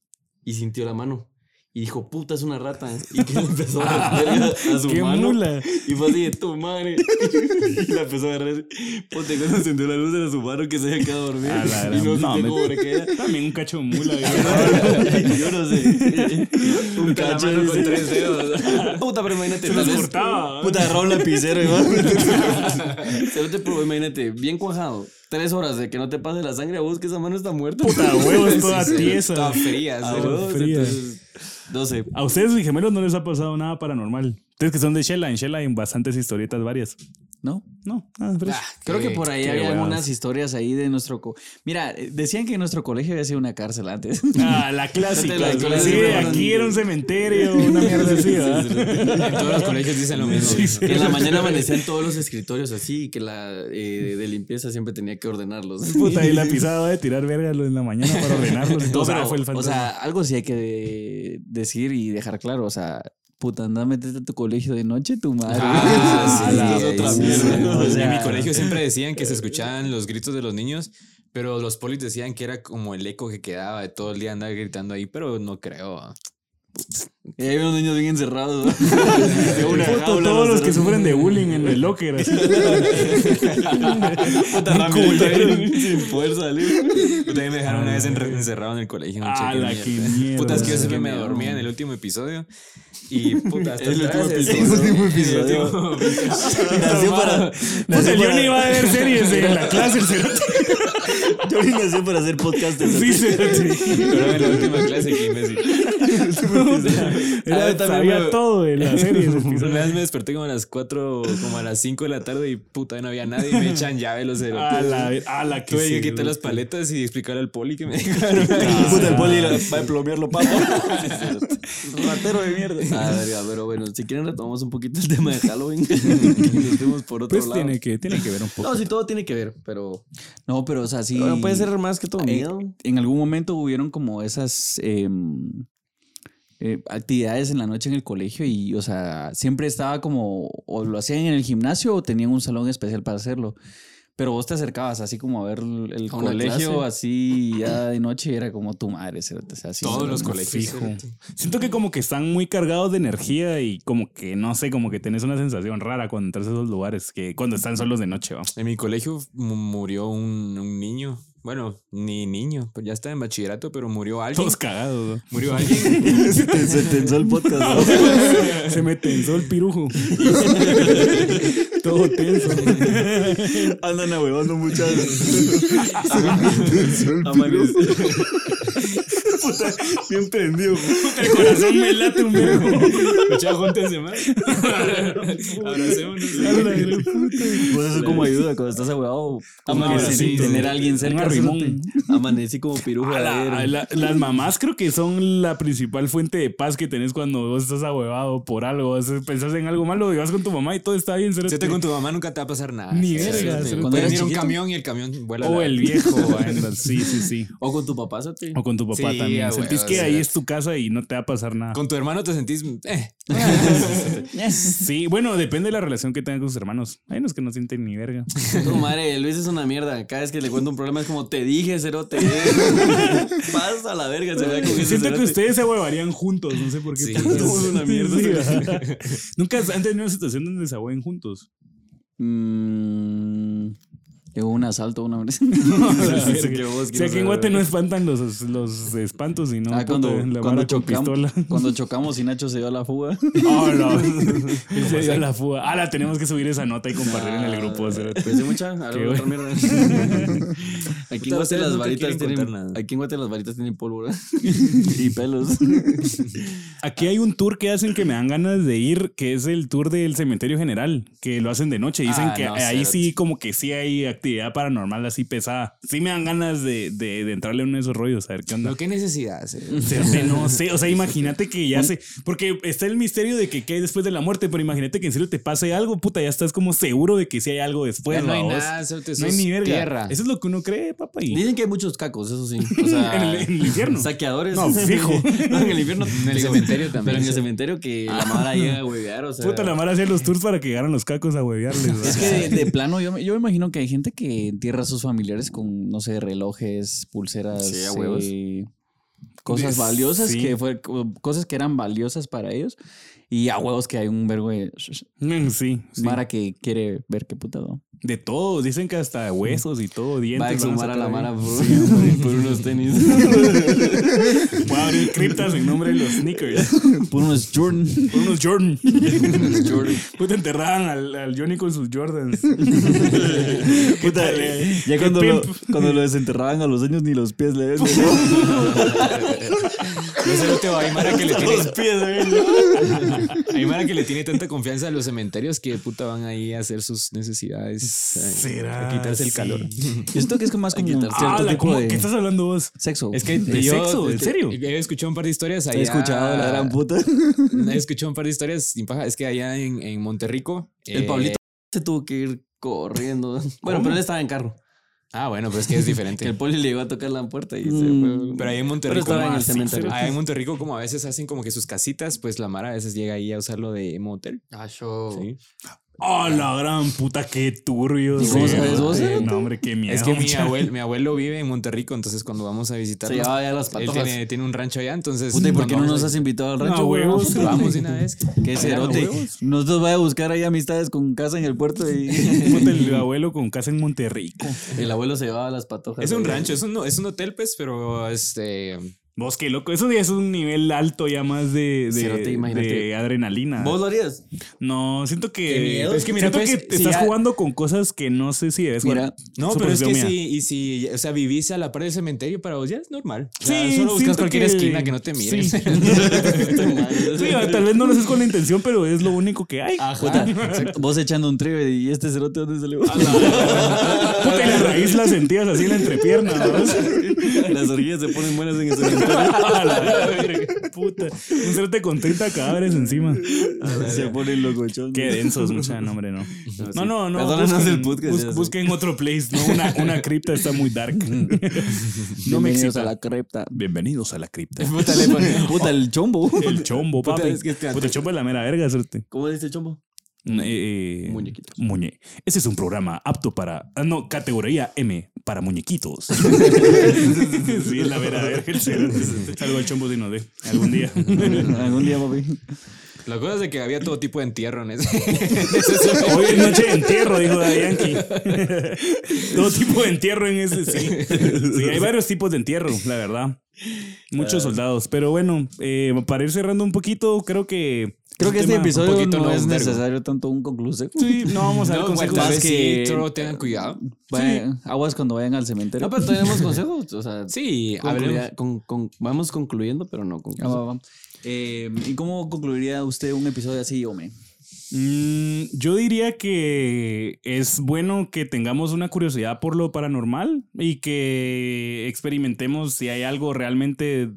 Speaker 1: y sintió la mano. Y dijo, puta, es una rata. Y que le empezó a agarrar a su
Speaker 3: ¡Qué
Speaker 1: mano.
Speaker 3: mula!
Speaker 1: Y fue así de tu madre. Y la empezó a agarrar y cuando encendió la luz era su mano que se había quedado dormido.
Speaker 3: A la gran-
Speaker 1: Y no,
Speaker 3: no, me-
Speaker 1: era.
Speaker 3: También un cacho de mula.
Speaker 1: Yo no sé. Un cacho
Speaker 2: mano con tres dedos.
Speaker 1: Puta, pero imagínate.
Speaker 3: Se los cortaba.
Speaker 1: Puta, agarró un lapicero y. Pero te imagínate, bien cuajado. Tres horas de que no te pase la sangre a vos, que esa mano está muerta.
Speaker 3: Puta, huevos, toda
Speaker 2: Sí,
Speaker 3: tiesa.
Speaker 2: Toda fría.
Speaker 1: A
Speaker 2: sí.
Speaker 1: vos,
Speaker 3: fría.
Speaker 1: entonces, no sé.
Speaker 3: A ustedes, mis gemelos, no les ha pasado nada paranormal. Ustedes que son de Shella, en Shella hay bastantes historietas varias.
Speaker 4: ¿No?
Speaker 3: No, nada.
Speaker 2: Ah,
Speaker 4: Creo que por ahí había algunas historias ahí de nuestro... co- Mira, eh, decían que nuestro colegio había sido una cárcel antes.
Speaker 3: Ah, la clásica.
Speaker 1: La
Speaker 3: sí,
Speaker 1: clásica.
Speaker 3: aquí era un cementerio, una mierda así, ¿verdad?
Speaker 2: En todos los colegios dicen lo mismo.
Speaker 3: Sí, sí.
Speaker 1: Que en la mañana amanecían todos los escritorios así y que la eh, de limpieza siempre tenía que ordenarlos.
Speaker 3: Puta, y la pisada de tirar verga en la mañana para ordenarlos. y todo.
Speaker 4: No, pero,
Speaker 3: Ah, fue el
Speaker 4: o
Speaker 3: fantasma.
Speaker 4: sea, algo sí hay que de- decir y dejar claro. O sea, puta, anda a meterte a tu colegio de noche, tu madre.
Speaker 2: Ah, sí,
Speaker 1: la otra
Speaker 2: sí,
Speaker 1: mierda.
Speaker 2: sí.
Speaker 4: O
Speaker 2: en mi colegio siempre decían que se escuchaban los gritos de los niños, pero los polis decían que era como el eco que quedaba de todo el día andar gritando ahí, pero no creo. Ah.
Speaker 1: Y hay unos niños bien encerrados.
Speaker 3: Puta, todos los que sufren de bullying en el locker. así.
Speaker 1: Puta ahí, sin.
Speaker 2: También me dejaron una vez enre- encerrado en el colegio. no
Speaker 3: Ah, la que mierda.
Speaker 2: Puta, es que yo siempre me dormía en el último episodio. Y puta, hasta
Speaker 1: El último episodio.
Speaker 2: el
Speaker 1: último
Speaker 2: episodio.
Speaker 1: Nació para.
Speaker 3: Puta, el Johnny iba a ver series en la clase, el cerote.
Speaker 1: Johnny nació para hacer podcast. de
Speaker 3: Sí, cerote.
Speaker 2: Pero en la última clase que.
Speaker 3: Era-
Speaker 1: Ah, también
Speaker 3: sabía
Speaker 1: me-
Speaker 3: todo de la serie.
Speaker 2: Una vez me desperté como a las 4, como a las 5 de la tarde y puta, no había nadie y me echan llave los
Speaker 3: A
Speaker 2: cerotes.
Speaker 3: la, a la que
Speaker 2: Tuve que
Speaker 3: sí,
Speaker 2: quitar las paletas y explicarle al poli que me dejaron.
Speaker 1: Puta, el poli va a plomearlo, papo.
Speaker 4: Ratero de mierda.
Speaker 1: Ah, verga, pero bueno, si quieren retomamos un poquito el tema de Halloween. Nos fuimos por otro
Speaker 3: Pues
Speaker 1: lado.
Speaker 3: tiene que, tiene que ver un poco.
Speaker 1: No, sí, todo tiene que ver, pero
Speaker 4: No, pero o sea, sí.
Speaker 1: Puede ser más que todo
Speaker 4: Eh,
Speaker 1: miedo.
Speaker 4: En algún momento hubieron como esas em, eh, actividades en la noche en el colegio y, o sea, siempre estaba como, o lo hacían en el gimnasio o tenían un salón especial para hacerlo. Pero vos te acercabas así como a ver el
Speaker 1: A
Speaker 4: colegio
Speaker 1: clase.
Speaker 4: así ya de noche y era como tu madre. cerote, o sea, así
Speaker 2: Todos los colegios.
Speaker 3: Fijo. Siento que como que están muy cargados de energía y como que, no sé, como que tenés una sensación rara cuando entras a esos lugares, que cuando están solos de noche.
Speaker 2: En mi colegio mu- murió un, un niño. Bueno, ni niño, pues ya está en bachillerato, pero murió alguien.
Speaker 3: Todos cagados,
Speaker 2: Murió alguien.
Speaker 4: Se te- se tensó el podcast. ¿no?
Speaker 3: ¿no? Se me tensó el pirujo. Todo tenso.
Speaker 4: Andan ahuevando muchas.
Speaker 3: Bien prendido. El corazón me late un vergo.
Speaker 2: Mucha júntense más. Abracémonos.
Speaker 4: Pues eso como ayuda cuando estás
Speaker 3: Como que sí,
Speaker 4: tener a alguien cerca. Cerote.
Speaker 1: Amanecí como pirujo
Speaker 3: A la-
Speaker 1: ayer.
Speaker 3: a la- las mamás creo que son la principal fuente de paz que tenés cuando vos estás ahuevado por algo. Pensás en algo malo y vas con tu mamá y todo está bien. cerote.
Speaker 2: Siete con tu mamá nunca te va a pasar nada.
Speaker 3: Ni verga.
Speaker 4: Cuando
Speaker 2: venir un camión y el camión vuela.
Speaker 3: O
Speaker 2: la-
Speaker 3: el viejo. sí, sí, sí.
Speaker 1: O con tu papá.
Speaker 3: O con tu papá
Speaker 2: Sí,
Speaker 3: también. Sentís que ahí es tu casa y no te va a pasar nada.
Speaker 2: Con tu hermano te sentís. Eh.
Speaker 3: Sí, bueno, depende de la relación que tengan con sus hermanos. Hay unos que no sienten ni verga.
Speaker 1: Tu madre, Luis es una mierda. Cada vez que le cuento un problema es como, te dije, cerote. Pasa a la verga, se con
Speaker 3: Siento que ustedes se huevarían juntos, no sé por qué.
Speaker 2: Sí.
Speaker 1: Somos una mierda.
Speaker 3: Sí. Nunca han tenido una situación donde se ahueven juntos.
Speaker 4: Mm, Llegó un asalto una vez.
Speaker 1: que
Speaker 3: O sea, aquí en Guate no espantan los, los espantos, sino
Speaker 4: Ah, cuando,
Speaker 3: la
Speaker 4: cuando,
Speaker 3: con pistola.
Speaker 4: cuando chocamos y Nacho se dio a la fuga.
Speaker 3: Oh, no. Y se dio la fuga. Ah, la tenemos que subir esa nota y compartir en el grupo. cerote.
Speaker 1: Pues sí, mucha. A. Aquí en Guate las varitas tienen. Aquí en Guate las varitas tienen pólvora. y pelos.
Speaker 3: Aquí hay un tour que hacen que me dan ganas de ir, que es el tour del cementerio general, que lo hacen de noche. Dicen
Speaker 2: Ah,
Speaker 3: que
Speaker 2: no,
Speaker 3: ahí sí, como que sí hay actividad paranormal así pesada. Sí me dan ganas de, de, de entrarle en uno de esos rollos, a ver qué onda.
Speaker 2: Pero qué necesidad. eh.
Speaker 3: Cerote, no sé, o sea, imagínate que ya se. Porque está el misterio de que qué hay después de la muerte, pero imagínate que en serio te pase algo, puta, ya estás como seguro de que sí hay algo después.
Speaker 2: no hay nada,
Speaker 3: No hay ni verga.
Speaker 2: tierra.
Speaker 3: Eso es lo que uno cree, papá. y-
Speaker 1: Dicen que hay muchos cacos, eso sí. O sea,
Speaker 3: En el- en el infierno.
Speaker 1: Saqueadores.
Speaker 3: No, fijo.
Speaker 1: No, en el infierno.
Speaker 2: En el cementerio también.
Speaker 1: Pero en el cementerio que la mara llega a huevear, o sea.
Speaker 3: Puta, la mara hacía los tours para que llegaran los cacos a huevearles.
Speaker 4: Es que de, de plano, yo, me- yo me imagino que hay gente que entierra a sus familiares con, no sé, relojes, pulseras,
Speaker 1: Sí,
Speaker 4: eh, cosas valiosas,
Speaker 3: sí.
Speaker 4: que fue, cosas que eran valiosas para ellos. Y a huevos que hay un vergo de
Speaker 3: Sí.
Speaker 4: Mara que quiere ver qué puta ¿no?
Speaker 3: De todo, dicen que hasta huesos y todo, dientes.
Speaker 1: Va a exhumar a la mara por, por unos tenis.
Speaker 3: Voy a abrir criptas en nombre de los sneakers.
Speaker 4: Por unos Jordan.
Speaker 3: Por unos Jordan.
Speaker 1: Jordan.
Speaker 3: Puta, enterraban al, al Johnny con sus Jordans.
Speaker 4: Puta,
Speaker 3: eh,
Speaker 4: ya
Speaker 3: qué
Speaker 4: cuando lo, cuando lo desenterraban a los años ni los pies le ven.
Speaker 2: No cerote, hay Mara que le tiene.
Speaker 1: pies,
Speaker 2: Hay Mara que le tiene tanta confianza a los cementerios que puta van ahí a hacer sus necesidades. Eh,
Speaker 3: ¿Será?
Speaker 2: A quitarse el
Speaker 3: Sí.
Speaker 2: calor.
Speaker 4: Yo siento que es más como un cierto
Speaker 3: Ah, la,
Speaker 4: tipo
Speaker 3: ¿cómo?
Speaker 4: de
Speaker 3: ¿Qué estás hablando vos?
Speaker 4: sexo.
Speaker 2: Es que
Speaker 3: ¿De
Speaker 2: yo,
Speaker 3: sexo? ¿En serio?
Speaker 2: He escuchado un par de historias.
Speaker 4: He
Speaker 2: allá-
Speaker 4: escuchado la gran puta.
Speaker 2: He escuchado un par de historias sin paja. Es que allá en, en Monterrico.
Speaker 1: El
Speaker 2: eh,
Speaker 1: Pablito se tuvo que ir corriendo. Bueno, pero él estaba en carro.
Speaker 2: Ah, bueno, pero es que es
Speaker 1: Que
Speaker 2: diferente.
Speaker 1: el poli le iba a tocar la puerta y se
Speaker 4: Mm,
Speaker 1: fue.
Speaker 2: Pero ahí en
Speaker 1: Pero
Speaker 2: Monterrico.
Speaker 1: en el.
Speaker 2: Allá en Monterrico, como a veces hacen como que sus casitas, pues la Mara a veces llega ahí a usarlo de motel.
Speaker 1: Ah, show.
Speaker 2: Sí.
Speaker 3: Oh, la gran puta, qué turbio.
Speaker 4: ¿Y cómo sabes vos, eh?
Speaker 3: No, hombre, qué miedo.
Speaker 2: Es que mi abuelo, mi abuelo vive en Monterrico, entonces cuando vamos a visitarlo,
Speaker 1: Se llevaba ya las
Speaker 2: él
Speaker 1: patojas.
Speaker 2: tiene, tiene un rancho allá, entonces.
Speaker 1: Puta, ¿y por qué no nos has invitado al
Speaker 3: No,
Speaker 1: rancho, güey?
Speaker 3: huevos.
Speaker 2: a- Vamos de una vez.
Speaker 1: Qué
Speaker 2: Allá,
Speaker 1: cerote.
Speaker 4: Nosotros vaya a buscar ahí amistades con casa en el puerto y.
Speaker 3: Puta, el abuelo con casa en Monterrico.
Speaker 1: El abuelo se llevaba las patojas.
Speaker 2: Es un rancho, es un, es un hotel, pues, pero este.
Speaker 3: Vos, qué loco. Eso ya es un nivel alto ya más de, adrenalina.
Speaker 1: ¿Vos lo harías?
Speaker 3: No, siento que.
Speaker 1: Qué miedo.
Speaker 3: Es que mira,
Speaker 2: Siento
Speaker 3: que
Speaker 2: que
Speaker 3: te
Speaker 2: si
Speaker 3: estás
Speaker 2: ya-
Speaker 3: jugando con cosas que no sé si debes jugar.
Speaker 2: No, pero es que
Speaker 3: pareció
Speaker 2: si,
Speaker 3: mía.
Speaker 2: y si, o sea, vivís a la par del cementerio, para vos ya es normal. O sea,
Speaker 3: Sí,
Speaker 2: solo buscas cualquier
Speaker 3: que-
Speaker 2: esquina que no te miren.
Speaker 3: Sí. Sí, tal vez no lo haces con la intención, pero es lo único que hay.
Speaker 4: Puta, vos echando un tribe y este cerote dónde se le va.
Speaker 3: Puta, la raíz la sentías así en la entrepierna, ¿no?
Speaker 1: Las orgías se ponen buenas en el cementerio.
Speaker 3: A la verga, Puta. Un cerote con 30 cadáveres encima.
Speaker 4: se pone locochón.
Speaker 3: Qué densos, mucha, no, hombre, no. No, no, no.
Speaker 1: Perdónanos
Speaker 3: busquen-
Speaker 1: el podcast,
Speaker 3: busquen otro place, ¿no? Una, una cripta está muy dark. no me
Speaker 4: Bienvenidos a la cripta.
Speaker 3: Bienvenidos a la cripta.
Speaker 2: Puta, le pone-
Speaker 4: Puta, el chombo.
Speaker 3: El chombo,
Speaker 2: Puta,
Speaker 3: papi.
Speaker 2: es que espérate.
Speaker 3: Puta, el chombo es la mera verga, suerte.
Speaker 1: ¿Cómo dice el chombo?
Speaker 3: Eh,
Speaker 1: Muñequitos.
Speaker 3: Muñe. Este es un programa apto para. ah, no, categoría M, para muñequitos. sí, la cero. Salgo al chombo si no de algún día.
Speaker 4: Algún día, papi.
Speaker 2: La cosa es de que había todo tipo de entierro en ese.
Speaker 3: Hoy es noche de entierro, dijo Daddy Yankee. Todo tipo de entierro en ese, sí. Sí, hay varios tipos de entierro, la verdad. Muchos soldados. Pero bueno, eh, para ir cerrando un poquito, creo que.
Speaker 4: Creo que este episodio no es necesario tanto un conclusivo.
Speaker 3: Sí, no vamos a dar
Speaker 2: No,
Speaker 3: consejos.
Speaker 4: más
Speaker 2: vez
Speaker 4: que-
Speaker 2: sí, solo tengan cuidado.
Speaker 4: Vayan- Aguas cuando vayan al cementerio.
Speaker 1: No, pero tenemos consejos. O sea,
Speaker 2: Sí,
Speaker 1: con- con- vamos concluyendo, pero no
Speaker 4: Ah,
Speaker 1: concluyendo.
Speaker 4: va, va. Eh, ¿Y cómo concluiría usted un episodio así, Ome?
Speaker 3: Mm, yo diría que es bueno que tengamos una curiosidad por lo paranormal y que experimentemos si hay algo realmente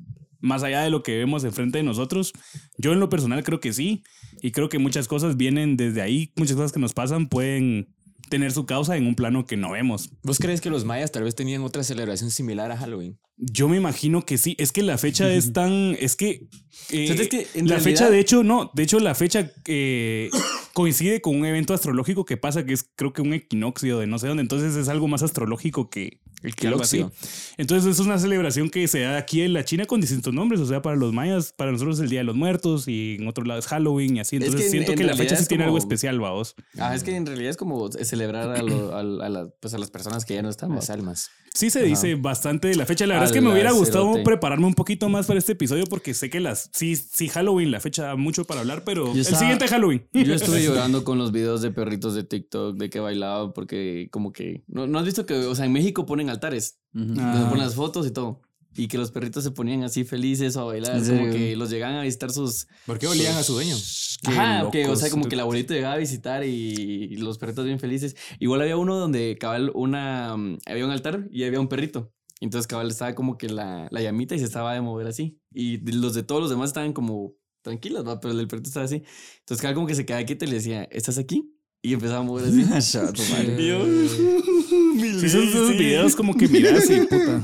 Speaker 3: más allá de lo que vemos enfrente de nosotros. Yo en lo personal creo que sí y creo que muchas cosas vienen desde ahí, muchas cosas que nos pasan pueden tener su causa en un plano que no vemos.
Speaker 2: ¿Vos crees que los mayas tal vez tenían otra celebración similar a Halloween?
Speaker 3: Yo me imagino que sí, es que la fecha es tan, es que, eh,
Speaker 1: ¿Sabes que en
Speaker 3: la
Speaker 1: realidad-
Speaker 3: fecha de hecho no, de hecho la fecha eh, coincide con un evento astrológico que pasa que es creo que un equinoccio de no sé dónde, entonces es algo más astrológico que el.
Speaker 2: Equinoccio.
Speaker 3: Entonces es una celebración que se da aquí en la China con distintos nombres, o sea, para los mayas, para nosotros es el Día de los Muertos y en otro lado es Halloween y así,
Speaker 1: Es
Speaker 3: entonces
Speaker 1: que
Speaker 3: siento
Speaker 1: en
Speaker 3: que la fecha sí tiene algo especial, vaos.
Speaker 1: Ah, es que en realidad es como celebrar a, lo- a, a las, pues a las personas que ya no están.
Speaker 2: Las
Speaker 1: ¿va?
Speaker 2: almas.
Speaker 3: Sí se dice bastante de la fecha. La verdad es que me hubiera gustado
Speaker 1: cerote.
Speaker 3: prepararme un poquito más para este episodio porque sé que las sí sí Halloween la fecha da mucho para hablar, pero
Speaker 1: Yo
Speaker 3: el
Speaker 1: estaba-
Speaker 3: siguiente Halloween.
Speaker 1: Yo estuve llorando con los videos de perritos de TikTok de que bailaba porque como que... ¿No, no has visto que, o sea, en México ponen altares? Donde
Speaker 3: Ah.
Speaker 1: ponen las fotos y todo. Y que los perritos se ponían así felices a bailar.
Speaker 4: ¿En
Speaker 1: Como
Speaker 4: serio?
Speaker 1: que los llegaban a visitar sus...
Speaker 2: ¿Por qué olían a su dueño?
Speaker 3: Qué
Speaker 1: Ajá, que, o sea, como que el abuelito llegaba a visitar y los perritos bien felices. Igual había uno donde cabal una... mm, Había un altar y había un perrito. Entonces cabal estaba como que la, la llamita y se estaba de mover así. Y los de todos los demás estaban como tranquilos, ¿va? pero el del perrito estaba así. Entonces cabal como que se quedaba quieto y le decía, ¿estás aquí? Y empezaba a mover así. Y yo,
Speaker 3: Sí, son esos videos como que miras y puta.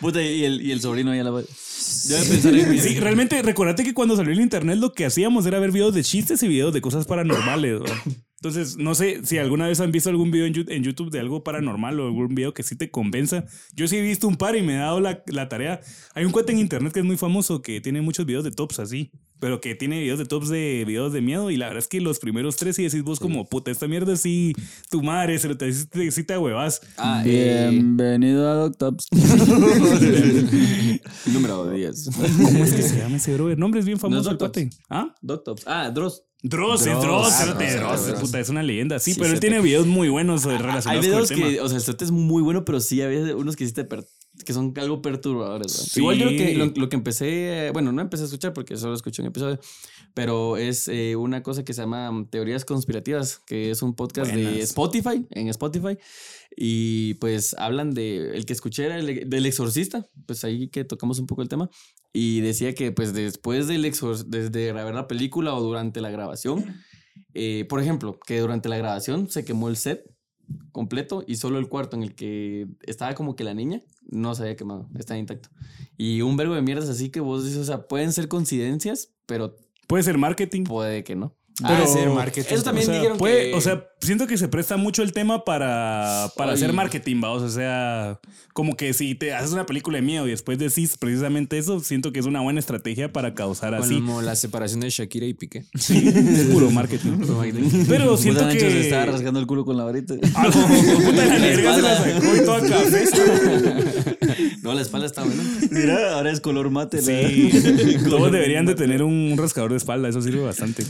Speaker 4: Puta, y el, y el sobrino ya la va.
Speaker 1: Yo voy a pensar en
Speaker 3: Sí, realmente, recordate que cuando salió el internet lo que hacíamos era ver videos de chistes y videos de cosas paranormales. ¿no? Entonces, no sé si alguna vez han visto algún video en YouTube de algo paranormal o algún video que sí te convenza. Yo sí he visto un par y me he dado la, la tarea. Hay un cuate en internet que es muy famoso que tiene muchos videos de tops así, pero que tiene videos de tops de videos de miedo. Y la verdad es que los primeros tres sí decís vos como, puta, esta mierda sí, tu madre, se lo te, te, sí te huevas.
Speaker 1: Ah, eh,
Speaker 4: Bienvenido a Doctops.
Speaker 1: número 10.
Speaker 3: ¿Cómo es que se llama ese brother? Nombre es bien famoso el
Speaker 1: Doctops.
Speaker 3: cuate. ¿Ah?
Speaker 1: Doctops. Ah, Dross.
Speaker 3: Dross,
Speaker 1: Dross,
Speaker 3: Dross,
Speaker 1: ah, Dross,
Speaker 3: Dross,
Speaker 1: Dross.
Speaker 3: puta, es una leyenda. Sí,
Speaker 1: Sí,
Speaker 3: pero él tiene videos muy buenos eh,
Speaker 1: Hay
Speaker 3: relacionados con el
Speaker 1: videos
Speaker 3: tema.
Speaker 1: que, o sea, el set es muy bueno, pero sí había unos que sí te per- que son algo perturbadores.
Speaker 3: Sí.
Speaker 1: Igual yo lo que, lo, lo que empecé, eh, bueno, no empecé a escuchar porque solo escuché un episodio, pero es eh, una cosa que se llama mm, Teorías Conspirativas, que es un podcast de. Spotify, en Spotify, y pues hablan de, el que escuché era el- del exorcista, pues ahí que tocamos un poco el tema, y decía que pues después del desde grabar la película o durante la grabación, eh, por ejemplo, que durante la grabación se quemó el set completo y solo el cuarto en el que estaba como que la niña no se había quemado, está intacto. Y un verbo de mierdas así que vos dices, o sea, pueden ser coincidencias, pero
Speaker 3: Puede ser marketing.
Speaker 1: puede que no.
Speaker 3: Pero-
Speaker 2: ser marketing.
Speaker 1: Eso también
Speaker 3: o sea,
Speaker 1: dijeron
Speaker 3: puede-
Speaker 1: que-
Speaker 3: o sea, siento que se presta mucho el tema para, para
Speaker 1: Ay.
Speaker 3: hacer marketing, vamos. O sea, como que si te haces una película de miedo y después decís precisamente eso, siento que es una buena estrategia para causar así.
Speaker 2: Como la separación de Shakira y Piqué.
Speaker 3: Es puro marketing. Pero siento
Speaker 4: Nacho se
Speaker 3: que.
Speaker 4: estaba rasgando el culo con la varita.
Speaker 3: Ah, como puta la verga se la sacó y toda café.
Speaker 1: No, la espalda está buena.
Speaker 4: Mira, ahora es color mate. la-
Speaker 3: Sí, todos deberían de tener un rascador de espalda, eso sirve bastante.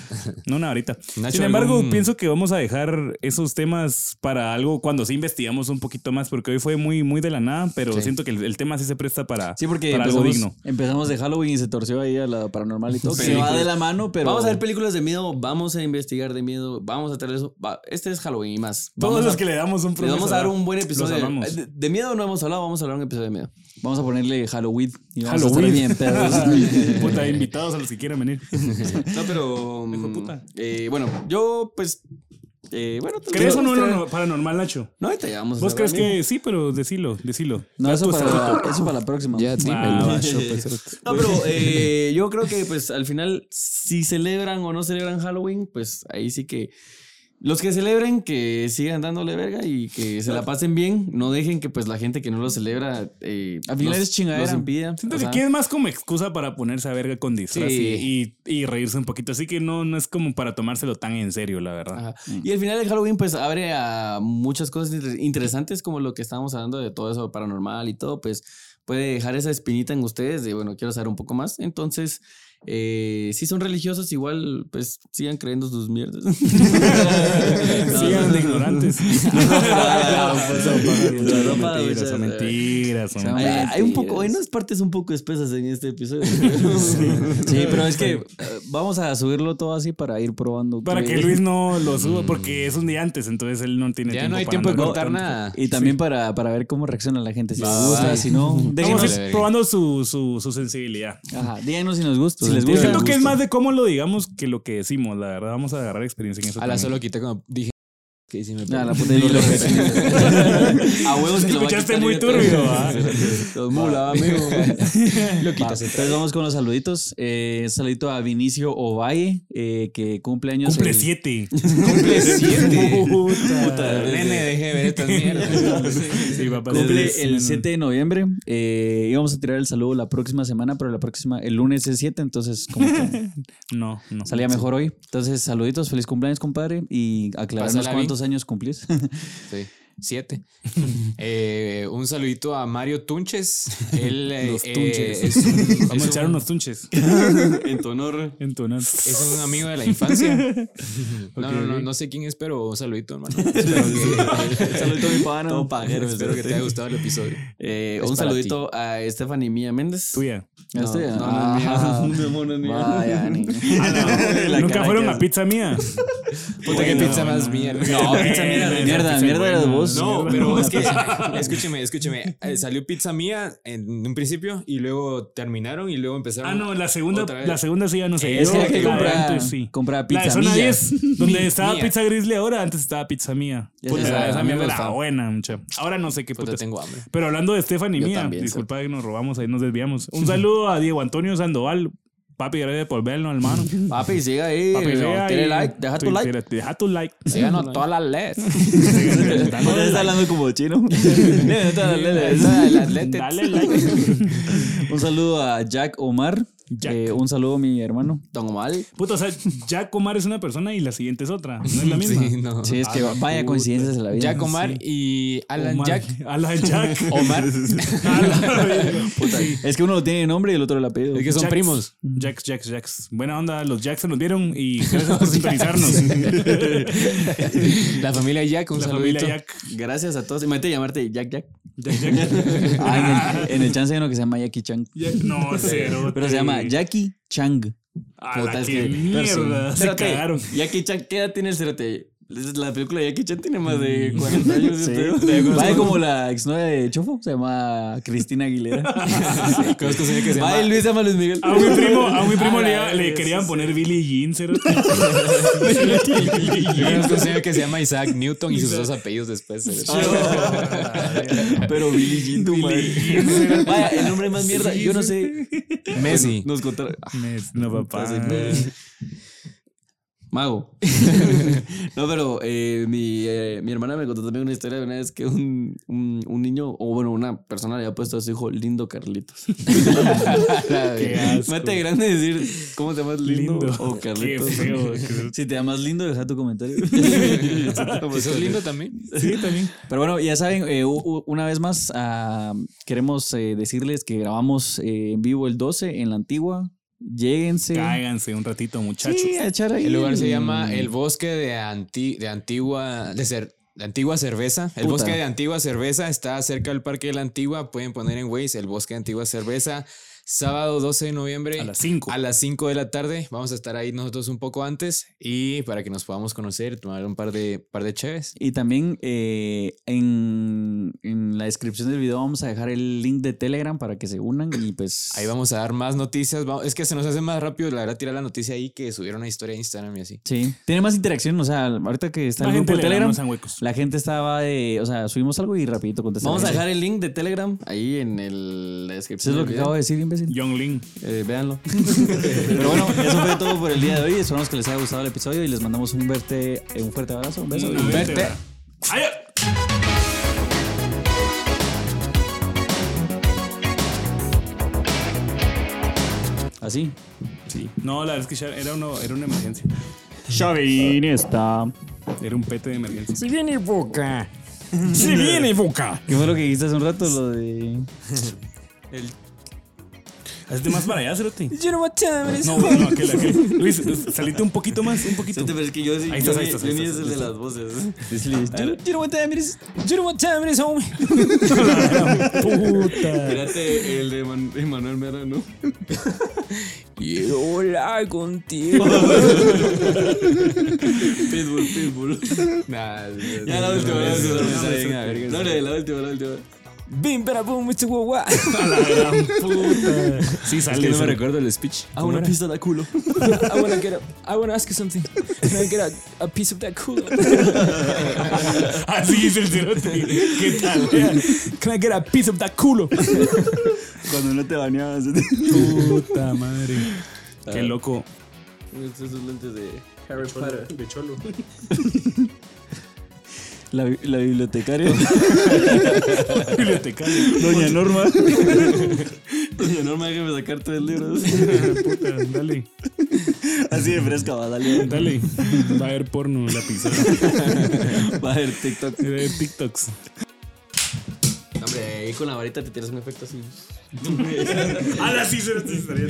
Speaker 3: No una.
Speaker 2: Nacho,
Speaker 3: Sin embargo,
Speaker 2: algún-
Speaker 3: pienso que vamos a dejar esos temas para algo cuando sí investigamos un poquito más, porque hoy fue muy, muy de la nada, pero
Speaker 2: Sí.
Speaker 3: siento que el, el tema sí se presta para,
Speaker 4: Sí, porque
Speaker 3: para algo
Speaker 4: empezamos,
Speaker 3: digno.
Speaker 4: empezamos de Halloween y se torció ahí a la paranormal y todo. Se
Speaker 1: Películas.
Speaker 4: va de la mano, pero.
Speaker 1: Vamos a ver películas de miedo, vamos a investigar de miedo, vamos a traer eso. Va, este es Halloween y más.
Speaker 3: Todos
Speaker 1: Vamos
Speaker 3: los
Speaker 1: a,
Speaker 3: que le damos un
Speaker 1: les vamos a
Speaker 3: proceso,
Speaker 1: dar un buen episodio. De, de miedo no hemos hablado, vamos a hablar un episodio de miedo.
Speaker 4: Vamos a ponerle Halloween. Y vamos
Speaker 3: Halloween.
Speaker 4: a estar bien.
Speaker 3: Puta, invitados a los que quieran venir.
Speaker 1: No, pero.
Speaker 3: Hijo de puta.
Speaker 1: eh, bueno, yo pues. Eh, bueno,
Speaker 3: ¿Crees o no lo paranormal, Nacho?
Speaker 1: No, ahorita ya vamos a
Speaker 3: ¿Vos crees que sí? Pero decilo, decilo.
Speaker 4: No, eso para, la, eso para la próxima.
Speaker 2: Ya,
Speaker 3: Ah,
Speaker 2: dímelo.
Speaker 3: va, pues,
Speaker 1: No, pero eh, yo creo que pues al final, si celebran o no celebran Halloween, pues ahí sí que Los que celebren, que sigan dándole verga y que se la pasen bien. No dejen que pues la gente que no lo celebra eh,
Speaker 4: Al final es chingadera.
Speaker 1: los impida.
Speaker 3: Siento
Speaker 1: O
Speaker 3: que es más como excusa para ponerse a verga con disfraz
Speaker 1: Sí.
Speaker 3: y, y reírse un poquito. Así que no, no es como para tomárselo tan en serio, la verdad.
Speaker 1: Ajá. Y al final el Halloween pues abre a muchas cosas inter- interesantes como lo que estábamos hablando de todo eso paranormal y todo, pues puede dejar esa espinita en ustedes de, bueno, quiero saber un poco más. Entonces, eh, si son religiosos, igual pues sigan creyendo sus mierdas.
Speaker 3: Sigan de ignorantes. Son mentiras. son
Speaker 1: Hay, un poco, hay unas partes un poco espesas en este episodio.
Speaker 4: Sí, pero es que eh, vamos a subirlo todo así para ir probando.
Speaker 3: Para que Luis no lo suba, porque es un día antes, entonces él no tiene
Speaker 2: Ya
Speaker 3: tiempo
Speaker 2: no hay
Speaker 3: para
Speaker 2: tiempo de cortar nada.
Speaker 4: Y también para, para ver cómo reacciona la gente. Si les gusta, si no,
Speaker 3: Vamos
Speaker 4: déjenos.
Speaker 3: a
Speaker 2: Vale,
Speaker 3: ir probando su, su, su sensibilidad.
Speaker 4: Ajá, díganos si nos gusta. Si les
Speaker 3: Yo
Speaker 4: gusta.
Speaker 3: siento que es más de cómo lo digamos que lo que decimos, la verdad. Vamos a agarrar experiencia en eso.
Speaker 2: A la
Speaker 3: también.
Speaker 2: solo quité como dije que sí me
Speaker 4: Ah, la puta
Speaker 1: a huevos que lo
Speaker 3: Escuchaste muy turbio, ¿ah?
Speaker 1: Los mula, amigo.
Speaker 2: Lo quitas.
Speaker 4: entonces vamos con los saluditos. Eh, saludito a Vinicio Ovalle, eh, que cumple años.
Speaker 3: Cumple
Speaker 4: el-
Speaker 3: siete.
Speaker 2: Cumple siete.
Speaker 3: Puta.
Speaker 2: Nene, deje de ver estas mierdas.
Speaker 3: Sí, papá.
Speaker 4: Cumple
Speaker 3: Desde-
Speaker 4: el 7 de noviembre. Eh, íbamos a tirar el saludo la próxima semana, pero la próxima, el lunes es 7, entonces como que
Speaker 3: No, no.
Speaker 4: salía mejor hoy. Entonces, saluditos, feliz cumpleaños, compadre. Y aclararnos
Speaker 2: bien.
Speaker 4: Años cumplís.
Speaker 2: Siete. Eh, un saludito a Mario Tunches. Él eh,
Speaker 3: Los
Speaker 2: eh,
Speaker 3: tunches.
Speaker 2: es, un,
Speaker 3: Vamos
Speaker 2: es
Speaker 3: a echar
Speaker 2: un-
Speaker 3: unos tunches.
Speaker 1: en tu honor.
Speaker 3: En tu honor.
Speaker 2: es un amigo de la infancia. No,
Speaker 3: Ok,
Speaker 2: no, no,
Speaker 3: ok.
Speaker 2: no sé quién es, pero un saludito, hermano. Espero que,
Speaker 1: Saludito a mi pana.
Speaker 2: Todo espero que te haya gustado el episodio.
Speaker 1: Eh, un saludito a Stephanie Mía Méndez.
Speaker 3: Tuya.
Speaker 1: No,
Speaker 4: Este,
Speaker 1: no, no,
Speaker 4: ah,
Speaker 1: no.
Speaker 4: Vaya, ni-
Speaker 1: La
Speaker 3: Nunca fueron
Speaker 1: que
Speaker 3: a pizza mía.
Speaker 2: Puta, qué
Speaker 3: Bueno,
Speaker 2: pizza más
Speaker 3: no.
Speaker 2: mierda.
Speaker 3: No, pizza mía.
Speaker 4: Mierda, mierda eras
Speaker 3: buena.
Speaker 4: vos.
Speaker 2: No,
Speaker 3: Mierda.
Speaker 2: pero es que escúcheme, escúcheme. Eh, salió pizza mía en un principio y luego terminaron y luego empezaron.
Speaker 3: Ah, no, la segunda, la segunda sí ya no sé.
Speaker 4: Es que que
Speaker 3: la de
Speaker 4: comprar,
Speaker 3: antes sí.
Speaker 4: comprar
Speaker 3: La
Speaker 4: pizza
Speaker 3: de zona. 10, donde estaba
Speaker 2: mía.
Speaker 3: Pizza Grizzly ahora, antes estaba Pizza Mía. Puta, esa, mierda era buena, mucha. Ahora no sé qué
Speaker 2: Puta, tengo hambre.
Speaker 3: Pero hablando de Stephanie Mía,
Speaker 1: también,
Speaker 3: disculpa que nos robamos, ahí nos desviamos. Un saludo a Diego Antonio Sandoval. Papi, gracias por vernos, hermano.
Speaker 1: Papi, siga ahí.
Speaker 3: Papi,
Speaker 1: no,
Speaker 3: siga
Speaker 1: Tire
Speaker 3: ahí.
Speaker 1: like, deja tu like.
Speaker 3: tira- Deja tu like.
Speaker 2: Síganos todas las LEDs.
Speaker 4: Ya está hablando como chino.
Speaker 3: Dale like.
Speaker 4: un saludo a Jack Omar.
Speaker 3: Jack.
Speaker 4: Eh, un saludo a mi hermano.
Speaker 1: Don Mal.
Speaker 3: Puta, o sea, Jack Omar es una persona y la siguiente es otra. No es la misma.
Speaker 2: Sí, no.
Speaker 4: Sí, es que vaya
Speaker 3: puta.
Speaker 4: coincidencias en la vida.
Speaker 2: Jack Omar y Alan
Speaker 3: Omar-
Speaker 2: Jack.
Speaker 3: Alan Jack.
Speaker 2: Omar.
Speaker 3: Alan-
Speaker 4: Es que uno lo tiene el nombre y el otro el apellido.
Speaker 2: Es que son
Speaker 3: Jacks.
Speaker 2: primos.
Speaker 3: Jacks, Jacks, Jacks. Buena onda, los Jacks se nos dieron y gracias por sintonizarnos.
Speaker 2: La familia Jack, un
Speaker 3: la
Speaker 2: saludito.
Speaker 3: familia Jack.
Speaker 1: Gracias a todos. Imagínate llamarte Jack Jack.
Speaker 4: Ah, en, el, en el chance hay uno que se llama Jackie Chang.
Speaker 3: No, cero.
Speaker 4: Pero se llama Jackie Chang.
Speaker 3: A la que
Speaker 1: que-
Speaker 3: mierda. Se cagaron.
Speaker 1: Jackie Chan, ¿qué edad tiene el cerote? La película de Jackie Chan tiene más de 40 años.
Speaker 4: Sí.
Speaker 1: este,
Speaker 4: Vaya como la exnovia de Chofo, se llama Cristina Aguilera.
Speaker 2: Señor que se llama.
Speaker 1: Vaya Luis, se llama Luis Miguel.
Speaker 3: A mi primo, a mi primo le, le querían
Speaker 1: sí,
Speaker 3: poner Billy Jean, cero.
Speaker 2: Conozco un señor que se llama Isaac Newton y sus dos apellidos después.
Speaker 4: Pero Billie Jean, tu madre.
Speaker 1: Vaya, el nombre más mierda. Yo no sé.
Speaker 2: Messi.
Speaker 1: Nos contaron.
Speaker 3: No, papá.
Speaker 1: Mago. no, pero eh, mi, eh, mi hermana me contó también una historia de una vez que un, un, un niño, o bueno, una persona le había puesto a su hijo lindo Carlitos.
Speaker 3: Qué asco.
Speaker 1: Mate grande decir cómo te llamas lindo,
Speaker 3: Lindo.
Speaker 1: o
Speaker 3: Qué
Speaker 1: Carlitos.
Speaker 3: feo.
Speaker 4: Si te llamas lindo, deja tu comentario.
Speaker 2: ¿Eso es lindo también?
Speaker 3: Sí, también.
Speaker 4: Pero bueno, ya saben, eh, una vez más, ah, queremos eh, decirles que grabamos eh, en vivo el 12 en la antigua. Lléguense.
Speaker 3: Cáiganse un ratito, muchachos.
Speaker 4: Sí, a echar ahí.
Speaker 2: El lugar se llama El Bosque de, Anti- de Antigua. De Cer- de Antigua Cerveza. El
Speaker 4: Puta.
Speaker 2: bosque de Antigua Cerveza está cerca del Parque de la Antigua. Pueden poner en Waze el bosque de Antigua Cerveza. Sábado 12 de noviembre.
Speaker 3: A las 5.
Speaker 2: A las 5 de la tarde. Vamos a estar ahí nosotros un poco antes. Y para que nos podamos conocer, tomar un par de, par de cheves.
Speaker 4: Y también eh, en, en la descripción del video vamos a dejar el link de Telegram para que se unan y pues...
Speaker 2: Ahí vamos a dar más noticias. Vamos- es que se nos hace más rápido, la verdad, tirar la noticia ahí que subir una historia de Instagram y así.
Speaker 4: Sí, tiene más interacción, o sea, ahorita que está
Speaker 3: La
Speaker 4: el grupo
Speaker 3: gente
Speaker 4: de
Speaker 3: le
Speaker 4: Telegram, la gente estaba de, o sea, subimos algo y rapidito contestamos.
Speaker 1: Vamos a dejar el link de Telegram ahí en el, la
Speaker 4: Eso
Speaker 1: descripción.
Speaker 4: es lo que
Speaker 1: video.
Speaker 4: acabo de decir, imbécil.
Speaker 2: Decir.
Speaker 3: Young Lin.
Speaker 1: Eh, véanlo.
Speaker 4: Pero bueno, eso fue todo por el día de hoy. Esperamos que les haya gustado el episodio y les mandamos un, verte, un fuerte abrazo. Un beso. y-
Speaker 3: Vete. Ay,
Speaker 4: Así.
Speaker 3: Sí. No, la verdad es que ya era, uno, era una emergencia.
Speaker 4: Xavi está.
Speaker 3: Era un pete de emergencia.
Speaker 2: Si viene Boca. Si viene Boca.
Speaker 4: ¿Qué fue lo que dijiste hace un rato? Lo de.
Speaker 3: Hazte más para allá, Cerote.
Speaker 2: You know what time it is.
Speaker 3: No, no, aquel, aquel. Luis, salite un poquito más, un poquito.
Speaker 1: pero es que yo sí.
Speaker 3: Ahí estás,
Speaker 1: yo
Speaker 3: ahí
Speaker 1: ni-
Speaker 3: estás,
Speaker 1: yo
Speaker 3: ahí
Speaker 1: ni
Speaker 3: estás,
Speaker 1: es el
Speaker 3: ahí
Speaker 1: de
Speaker 3: estás.
Speaker 1: las voces.
Speaker 2: You, know what time it is. You know what time it is, homie.
Speaker 3: Puta.
Speaker 1: Mírate el de Man- Emanuel Mera, ¿no?
Speaker 2: Quiero volar contigo.
Speaker 1: Pitbull, Pitbull.
Speaker 2: Nah,
Speaker 1: Ya la última, la última.
Speaker 2: A verga.
Speaker 1: No, no, la última, la última.
Speaker 2: Bim, para boom, Mr. Wawa.
Speaker 3: A la gran puta. Sí,
Speaker 2: Es
Speaker 3: sale.
Speaker 2: que no me recuerdo el speech.
Speaker 1: A
Speaker 2: ¿Cómo
Speaker 1: una
Speaker 2: era?
Speaker 1: pistola culo.
Speaker 2: I wanna get a, I wanna ask you something. Can I get a, a piece of that culo?
Speaker 3: Así es el cerote. ¿Qué tal?
Speaker 2: Can I get a piece of that culo?
Speaker 4: Cuando no te bañabas.
Speaker 3: Puta madre. Qué loco.
Speaker 1: Estos son lentes de Harry Potter.
Speaker 3: De cholo.
Speaker 4: La, la bibliotecaria.
Speaker 3: Bibliotecario.
Speaker 4: Doña Norma.
Speaker 1: Doña Norma, déjame sacar tres libros.
Speaker 3: Puta, dale.
Speaker 4: Así de fresca, va, dale.
Speaker 3: Dale. Va a haber porno en la pizarra.
Speaker 1: Va a haber TikTok.
Speaker 3: Va a haber TikToks.
Speaker 1: Hombre, ahí con la varita te tiras un efecto así.
Speaker 3: Ah, sí, cerote, estaría